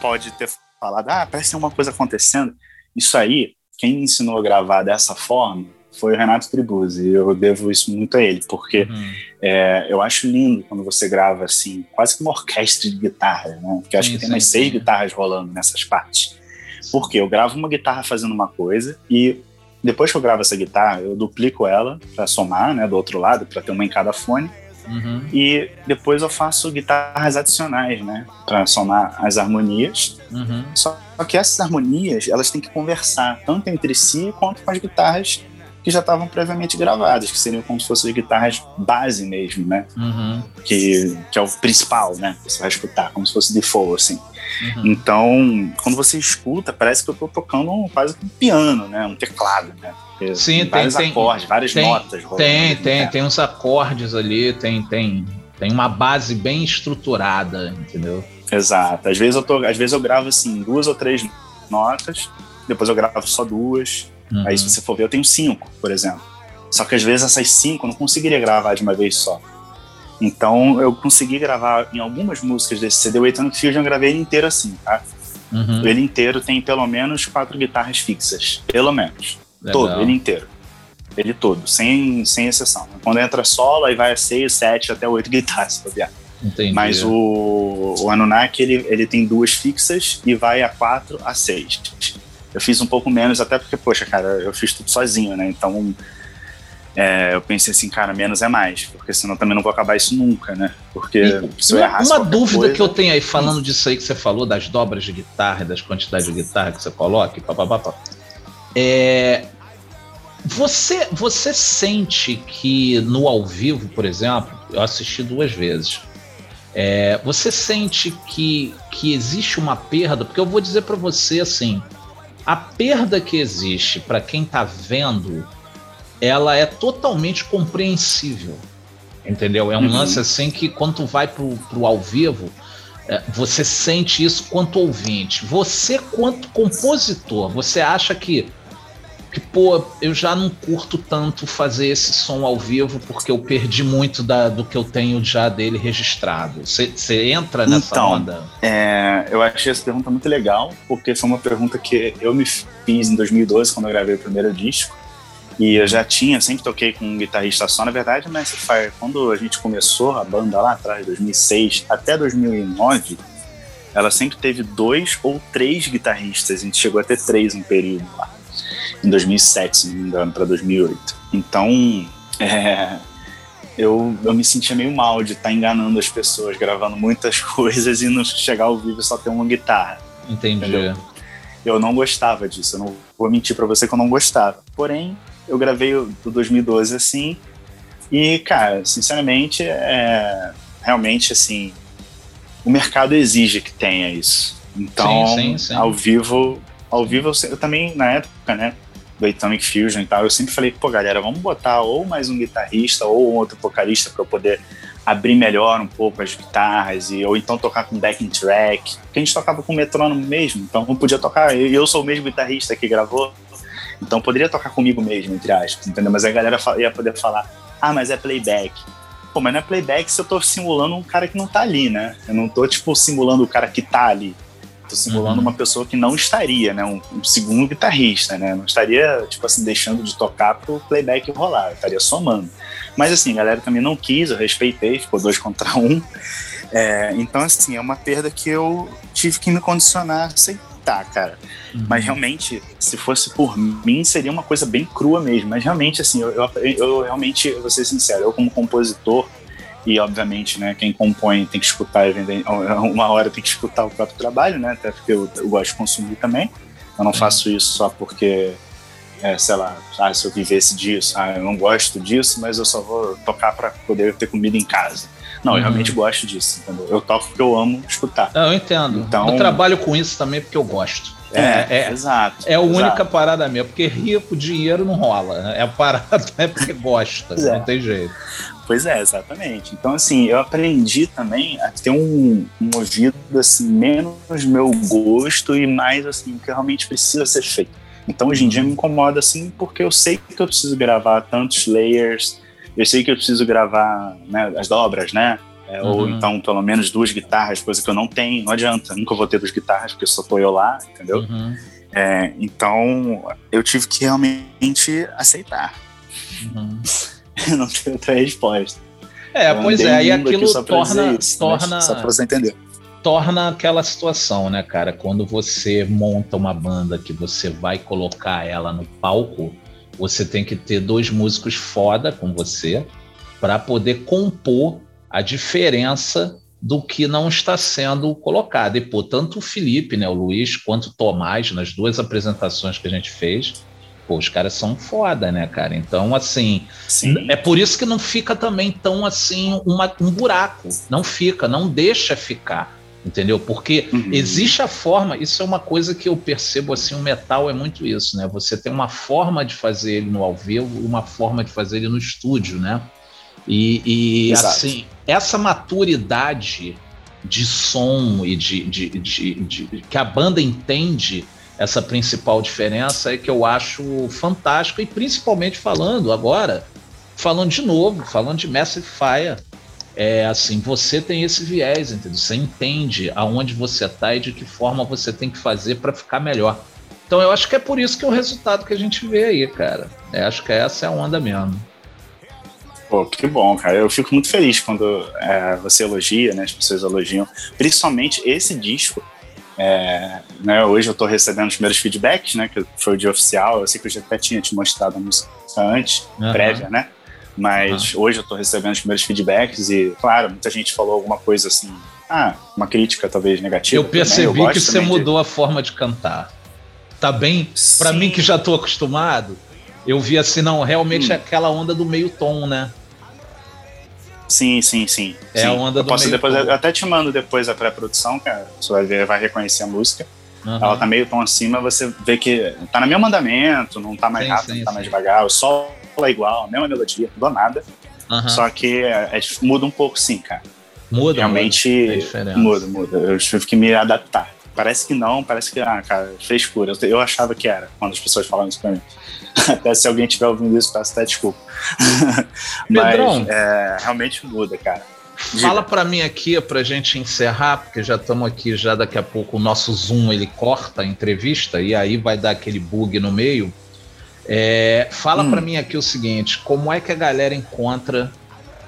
Speaker 2: pode ter falado, ah, parece ter uma coisa acontecendo, isso aí quem me ensinou a gravar dessa forma foi o Renato Tribuzzi. Eu devo isso muito a ele, porque uhum. é, eu acho lindo quando você grava assim, quase que uma orquestra de guitarra, né? Porque eu acho sim, que tem sim, umas seis sim. guitarras rolando nessas partes. Porque eu gravo uma guitarra fazendo uma coisa e depois que eu gravo essa guitarra, eu duplico ela para somar, né, do outro lado, para ter uma em cada fone. Uhum. E depois eu faço guitarras adicionais, né? Para somar as harmonias. Uhum. Só que essas harmonias, elas têm que conversar tanto entre si quanto com as guitarras que já estavam previamente gravadas, que seriam como se fossem as guitarras base mesmo, né? Uhum. Que, que é o principal, né? Você vai escutar, como se fosse default, assim. Uhum. Então, quando você escuta, parece que eu estou tocando quase um piano, né? Um teclado, né?
Speaker 1: Sim, tem, vários tem, acordes, várias tem, notas. Tem, tem, tem uns acordes ali, tem, tem, tem uma base bem estruturada, entendeu?
Speaker 2: Exato. Às vezes eu tô, às vezes eu gravo assim duas ou três notas, depois eu gravo só duas. Uhum. Aí se você for ver, eu tenho cinco, por exemplo. Só que às vezes essas cinco eu não conseguiria gravar de uma vez só. Então eu consegui gravar em algumas músicas desse CD, o Ethan Fusion, eu gravei ele inteiro assim, tá? Uhum. Ele inteiro tem pelo menos quatro guitarras fixas. Pelo menos. Legal. Todo, ele inteiro. Ele todo, sem, sem exceção. Quando entra solo, aí vai a 6, 7, até 8 guitarras, se bobear. Entendi. Mas o, o Anunnaki, ele, ele tem duas fixas e vai a 4 a 6. Eu fiz um pouco menos, até porque, poxa, cara, eu fiz tudo sozinho, né? Então, é, eu pensei assim, cara, menos é mais, porque senão também não vou acabar isso nunca, né? Porque
Speaker 1: e, se eu errar Uma dúvida coisa, que eu tenho aí, falando disso aí que você falou, das dobras de guitarra, das quantidades de guitarra que você coloca, papapá. É, você, você sente que no ao vivo, por exemplo, eu assisti duas vezes. É, você sente que, que existe uma perda? Porque eu vou dizer para você assim: a perda que existe para quem está vendo, ela é totalmente compreensível. Entendeu? É um uhum. lance assim que quando tu vai pro, pro ao vivo, é, você sente isso quanto ouvinte. Você, quanto compositor, você acha que que, pô, eu já não curto tanto fazer esse som ao vivo porque eu perdi muito da, do que eu tenho já dele registrado. Você entra nessa então, onda?
Speaker 2: É, eu achei essa pergunta muito legal, porque foi uma pergunta que eu me fiz em 2012, quando eu gravei o primeiro disco. E eu já tinha, sempre toquei com um guitarrista só, na verdade, mas quando a gente começou a banda lá atrás, 2006 até 2009, ela sempre teve dois ou três guitarristas, a gente chegou a ter três um período lá em 2007, se não me engano, para 2008. Então, é, eu, eu me sentia meio mal de estar tá enganando as pessoas, gravando muitas coisas e não chegar ao vivo só ter uma guitarra.
Speaker 1: Entendi. Entendeu?
Speaker 2: Eu não gostava disso, eu não vou mentir para você que eu não gostava. Porém, eu gravei o 2012 assim, e, cara, sinceramente, é, realmente, assim, o mercado exige que tenha isso. Então, sim, sim, sim. ao vivo, ao vivo eu, eu, também, na época, né, do Atomic Fusion e tal, eu sempre falei, pô, galera, vamos botar ou mais um guitarrista ou outro vocalista para eu poder abrir melhor um pouco as guitarras, e, ou então tocar com backing track, porque a gente tocava com metrônomo mesmo, então não podia tocar, eu, eu sou o mesmo guitarrista que gravou, então poderia tocar comigo mesmo, entre aspas, entendeu? Mas a galera ia poder falar, ah, mas é playback. Pô, mas não é playback se eu tô simulando um cara que não tá ali, né? Eu não tô, tipo, simulando o cara que tá ali. Tô simulando uhum. uma pessoa que não estaria, né? Um, um, segundo guitarrista, né? Não estaria, tipo assim, deixando de tocar pro playback rolar, eu estaria somando. Mas assim, a galera também não quis, eu respeitei, ficou dois contra um. É, então, assim, é uma perda que eu tive que me condicionar a aceitar, cara. Uhum. Mas realmente, se fosse por mim, seria uma coisa bem crua mesmo. Mas realmente, assim, eu, eu, eu realmente, vou ser sincero, eu como compositor, e obviamente, né, quem compõe tem que escutar, uma hora tem que escutar o próprio trabalho, né, até porque eu, eu gosto de consumir também. Eu não faço isso só porque é, sei lá, ah, se eu vivesse disso, ah, eu não gosto disso, mas eu só vou tocar para poder ter comida em casa. Não, eu uhum. realmente gosto disso, entendeu? Eu toco porque eu amo escutar.
Speaker 1: Não, eu entendo. Então, eu trabalho com isso também porque eu gosto.
Speaker 2: É, é, é exato.
Speaker 1: É a única parada minha, porque rir com dinheiro não rola. É a parada é porque gosta, não é. tem jeito.
Speaker 2: Pois é, exatamente. Então, assim, eu aprendi também a ter um, um ouvido, assim, menos meu gosto e mais, assim, o que realmente precisa ser feito. Então, hoje em dia me incomoda, assim, porque eu sei que eu preciso gravar tantos layers, eu sei que eu preciso gravar né, as dobras, né? É, uhum. Ou então, pelo menos duas guitarras, coisa que eu não tenho, não adianta, nunca vou ter duas guitarras, porque só tô eu lá, entendeu? Uhum. É, então, eu tive que realmente aceitar. Uhum. não tem outra resposta.
Speaker 1: É, eu pois é, e aquilo torna. Isso, torna
Speaker 2: só pra você entender.
Speaker 1: Torna aquela situação, né, cara? Quando você monta uma banda que você vai colocar ela no palco, você tem que ter dois músicos foda com você para poder compor a diferença do que não está sendo colocado. E, pô, tanto o Felipe, né, o Luiz, quanto o Tomás, nas duas apresentações que a gente fez, Pô, os caras são foda, né, cara? Então, assim, Sim. é por isso que não fica também tão assim uma, um buraco. Não fica, não deixa ficar. Entendeu? Porque uhum. existe a forma, isso é uma coisa que eu percebo assim, o metal é muito isso, né? Você tem uma forma de fazer ele no ao vivo, uma forma de fazer ele no estúdio, né? E, e assim, essa maturidade de som e de, de, de, de, que a banda entende essa principal diferença é que eu acho fantástico, e principalmente falando agora, falando de novo, falando de Massive Fire, é assim, você tem esse viés, entendeu? Você entende aonde você está e de que forma você tem que fazer para ficar melhor. Então eu acho que é por isso que é o resultado que a gente vê aí, cara. Eu acho que essa é a onda mesmo.
Speaker 2: Pô, que bom, cara. Eu fico muito feliz quando é, você elogia, né? As pessoas elogiam. Principalmente esse disco é, né, hoje eu estou recebendo os primeiros feedbacks, né, que foi o dia oficial. Eu sei que eu já até tinha te mostrado a música antes, uhum. prévia, né? Mas uhum. hoje eu estou recebendo os primeiros feedbacks e, claro, muita gente falou alguma coisa assim, ah, uma crítica talvez negativa.
Speaker 1: Eu percebi eu que você mudou de... a forma de cantar. Tá bem? Para mim que já estou acostumado, eu vi assim, não, realmente hum. é aquela onda do meio tom, né?
Speaker 2: Sim, sim, sim.
Speaker 1: É
Speaker 2: sim.
Speaker 1: a onda
Speaker 2: eu
Speaker 1: do
Speaker 2: posso depois,
Speaker 1: eu
Speaker 2: até te mando depois a pré-produção, cara. Você vai ver, vai reconhecer a música. Uhum. Ela tá meio tom acima, você vê que tá no mesmo andamento, não tá mais sim, rápido, sim, não tá mais devagar, o solo é igual, a mesma melodia, não nada. Uhum. Só que é, é, muda um pouco sim, cara.
Speaker 1: Muda,
Speaker 2: Realmente muda, muda, muda. Eu tive que me adaptar. Parece que não, parece que, ah, cara, frescura. Eu, eu achava que era, quando as pessoas falavam isso pra mim. Até se alguém estiver ouvindo isso, peço até desculpa. Pedrão, Mas é, realmente muda, cara.
Speaker 1: Fala para mim aqui pra gente encerrar, porque já estamos aqui, já daqui a pouco o nosso Zoom ele corta a entrevista e aí vai dar aquele bug no meio. É, fala hum. para mim aqui o seguinte: como é que a galera encontra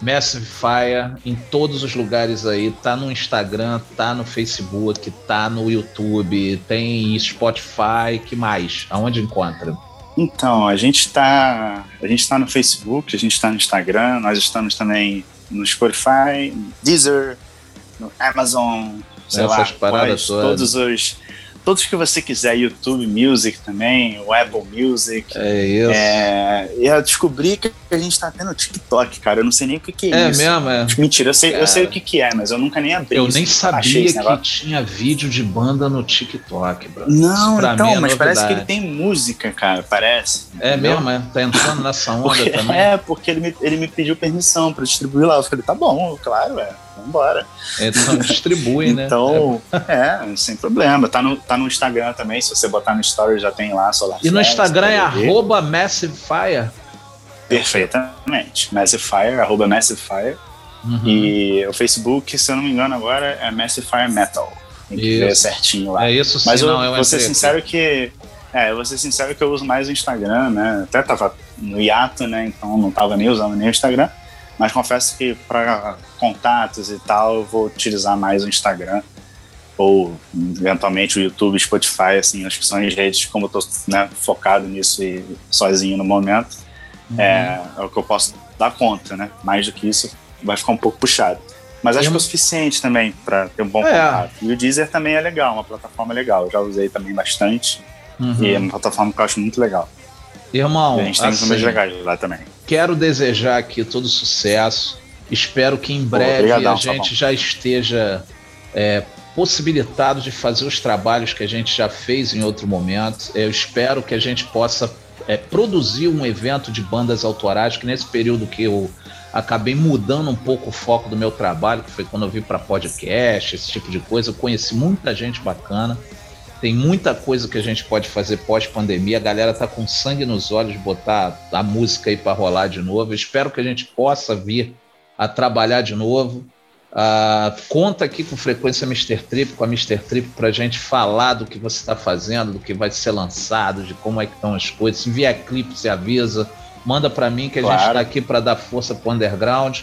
Speaker 1: Massive Fire em todos os lugares aí? Tá no Instagram, tá no Facebook, tá no YouTube, tem Spotify, que mais? Aonde encontra?
Speaker 2: Então, a gente está a gente tá no Facebook, a gente está no Instagram, nós estamos também no Spotify, Deezer, no Amazon, sei
Speaker 1: Essas
Speaker 2: lá,
Speaker 1: paradas
Speaker 2: todos os todos que você quiser, YouTube Music também, o Apple Music.
Speaker 1: É isso.
Speaker 2: É, e eu descobri que a gente tá tendo TikTok, cara. Eu não sei nem o que, que é,
Speaker 1: é
Speaker 2: isso.
Speaker 1: É mesmo, é.
Speaker 2: Mentira, eu sei, eu sei o que, que é, mas eu nunca nem abri.
Speaker 1: Eu nem sabia que tinha vídeo de banda no TikTok, bro.
Speaker 2: Não, então, é mas parece que ele tem música, cara, parece.
Speaker 1: É entendeu? mesmo, é. Tá entrando nessa onda
Speaker 2: porque,
Speaker 1: também.
Speaker 2: É, porque ele me, ele me pediu permissão pra distribuir lá. Eu falei, tá bom, claro, é vambora.
Speaker 1: Então distribui,
Speaker 2: né? Então, é. é, sem problema. Tá no, tá no Instagram também, se você botar no story já tem lá Solar
Speaker 1: E no Instagram é arroba Massive Fire?
Speaker 2: Perfeitamente. Massive Fire, arroba Massive Fire. Uhum. E o Facebook, se eu não me engano agora, é Massive Fire Metal. Tem que isso. ver certinho lá.
Speaker 1: É isso sim,
Speaker 2: Mas eu,
Speaker 1: não, eu
Speaker 2: vou ser sincero que é, eu vou ser sincero que eu uso mais o Instagram, né? Até tava no hiato, né? Então não tava nem usando nem o Instagram. Mas confesso que para contatos e tal, eu vou utilizar mais o Instagram ou eventualmente o YouTube, Spotify, assim, acho que são as redes, como eu tô né, focado nisso e sozinho no momento, uhum. é, é, o que eu posso dar conta, né? Mais do que isso, vai ficar um pouco puxado. Mas acho que é o suficiente também para ter um bom é. contato. E o Deezer também é legal, uma plataforma legal. Eu já usei também bastante. Uhum. E é uma plataforma que eu acho muito legal.
Speaker 1: Irmão,
Speaker 2: a gente tem assim, números legais lá também.
Speaker 1: Quero desejar aqui todo sucesso. Espero que em breve a gente já esteja é, possibilitado de fazer os trabalhos que a gente já fez em outro momento. Eu espero que a gente possa é, produzir um evento de bandas autorais, que nesse período que eu acabei mudando um pouco o foco do meu trabalho, que foi quando eu vim para podcast, esse tipo de coisa, eu conheci muita gente bacana. Tem muita coisa que a gente pode fazer pós-pandemia. A galera tá com sangue nos olhos de botar a música aí para rolar de novo. Eu espero que a gente possa vir a trabalhar de novo. Uh, conta aqui com frequência Mr. Trip, com a Mr. Trip, para a gente falar do que você está fazendo, do que vai ser lançado, de como é que estão as coisas. Se vier clipe, se avisa, manda para mim que a claro. gente está aqui para dar força para o underground.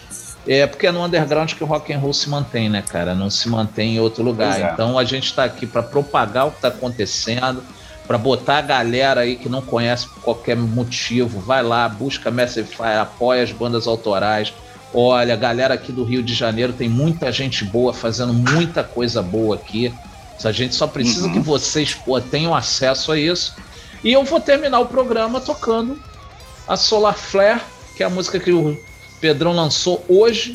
Speaker 1: É porque é no underground que o rock and roll se mantém, né, cara? Não se mantém em outro lugar. É. Então a gente está aqui para propagar o que está acontecendo, para botar a galera aí que não conhece por qualquer motivo, vai lá, busca Massive Fire, apoia as bandas autorais Olha, galera aqui do Rio de Janeiro tem muita gente boa fazendo muita coisa boa aqui. A gente só precisa uhum. que vocês pô, tenham acesso a isso. E eu vou terminar o programa tocando a Solar Flare, que é a música que o Pedrão lançou hoje.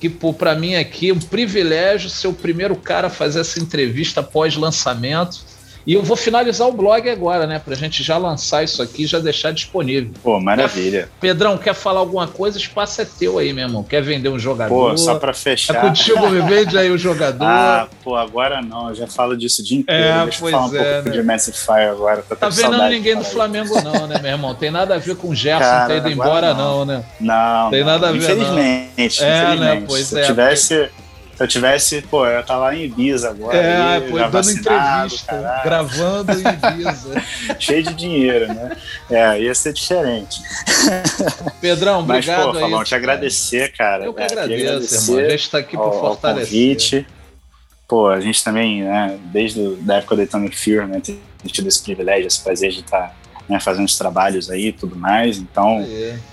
Speaker 1: Que para mim aqui é um privilégio ser o primeiro cara a fazer essa entrevista pós-lançamento. E eu vou finalizar o blog agora, né? Pra gente já lançar isso aqui e já deixar disponível.
Speaker 2: Pô, maravilha.
Speaker 1: Pedrão, quer falar alguma coisa? O espaço é teu aí, meu irmão. Quer vender um jogador?
Speaker 2: Pô, só pra fechar.
Speaker 1: É contigo, me vende aí o jogador.
Speaker 2: ah, pô, agora não. Eu já falo disso o dia inteiro. É, Deixa eu falar um é, pouco né? de Massive Fire agora.
Speaker 1: Tá vendo ninguém do Flamengo, não, né, meu irmão? Tem nada a ver com o Gerson Cara, ter ido embora, não. não, né?
Speaker 2: Não.
Speaker 1: Tem
Speaker 2: não.
Speaker 1: nada a ver,
Speaker 2: Infelizmente.
Speaker 1: Não. É,
Speaker 2: infelizmente.
Speaker 1: né? Pois
Speaker 2: Se
Speaker 1: é.
Speaker 2: tivesse se eu tivesse, pô, eu tava lá em Ibiza agora.
Speaker 1: É, aí, pô, dando entrevista, caralho. gravando em Ibiza.
Speaker 2: Cheio de dinheiro, né? É, ia ser diferente.
Speaker 1: Pedrão, obrigado.
Speaker 2: Mas, pô, Falão, te agradecer, cara.
Speaker 1: Eu que é, agradeço, agradecer irmão. A gente tá aqui por fortalecer. Convite.
Speaker 2: Pô, a gente também, né, desde a época do Atomic Fear, né, tem tido esse privilégio, esse prazer de estar tá, né, fazendo os trabalhos aí e tudo mais. Então,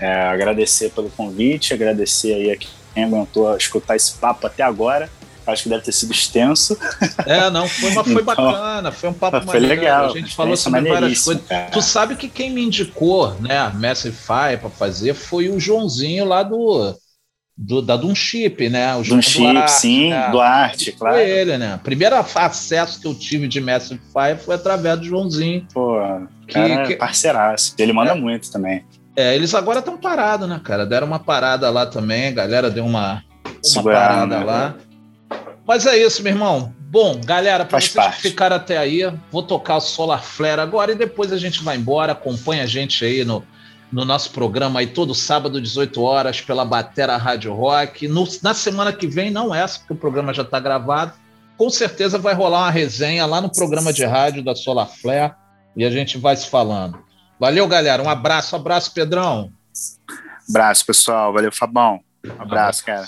Speaker 2: é, agradecer pelo convite, agradecer aí a quem aguentou escutar esse papo até agora. Acho que deve ter sido extenso.
Speaker 1: É, não, foi, mas foi então, bacana, foi um papo
Speaker 2: foi maneiro. legal.
Speaker 1: A gente falou sobre várias coisas. Cara. Tu sabe que quem me indicou, né, Massify para fazer foi o Joãozinho lá do do, da Dunchip, né?
Speaker 2: O João Dunchip, Duarte, sim, né? Duarte, claro.
Speaker 1: Foi ele, né? Primeiro acesso que eu tive de Massify foi através do Joãozinho.
Speaker 2: Pô, que, cara, que... parceiraço. Ele manda é. muito também.
Speaker 1: É, eles agora estão parados, né, cara? Deram uma parada lá também, a galera deu uma, uma parada né? lá. Mas é isso, meu irmão. Bom, galera, para vocês parte. que ficaram até aí, vou tocar o Solar Flare agora e depois a gente vai embora. Acompanha a gente aí no, no nosso programa aí todo sábado, 18 horas, pela Batera Rádio Rock. No, na semana que vem, não essa, porque o programa já está gravado. Com certeza vai rolar uma resenha lá no programa de rádio da Solar Flare e a gente vai se falando. Valeu, galera. Um abraço, abraço, Pedrão.
Speaker 2: Abraço, pessoal. Valeu, Fabão. Um abraço, cara.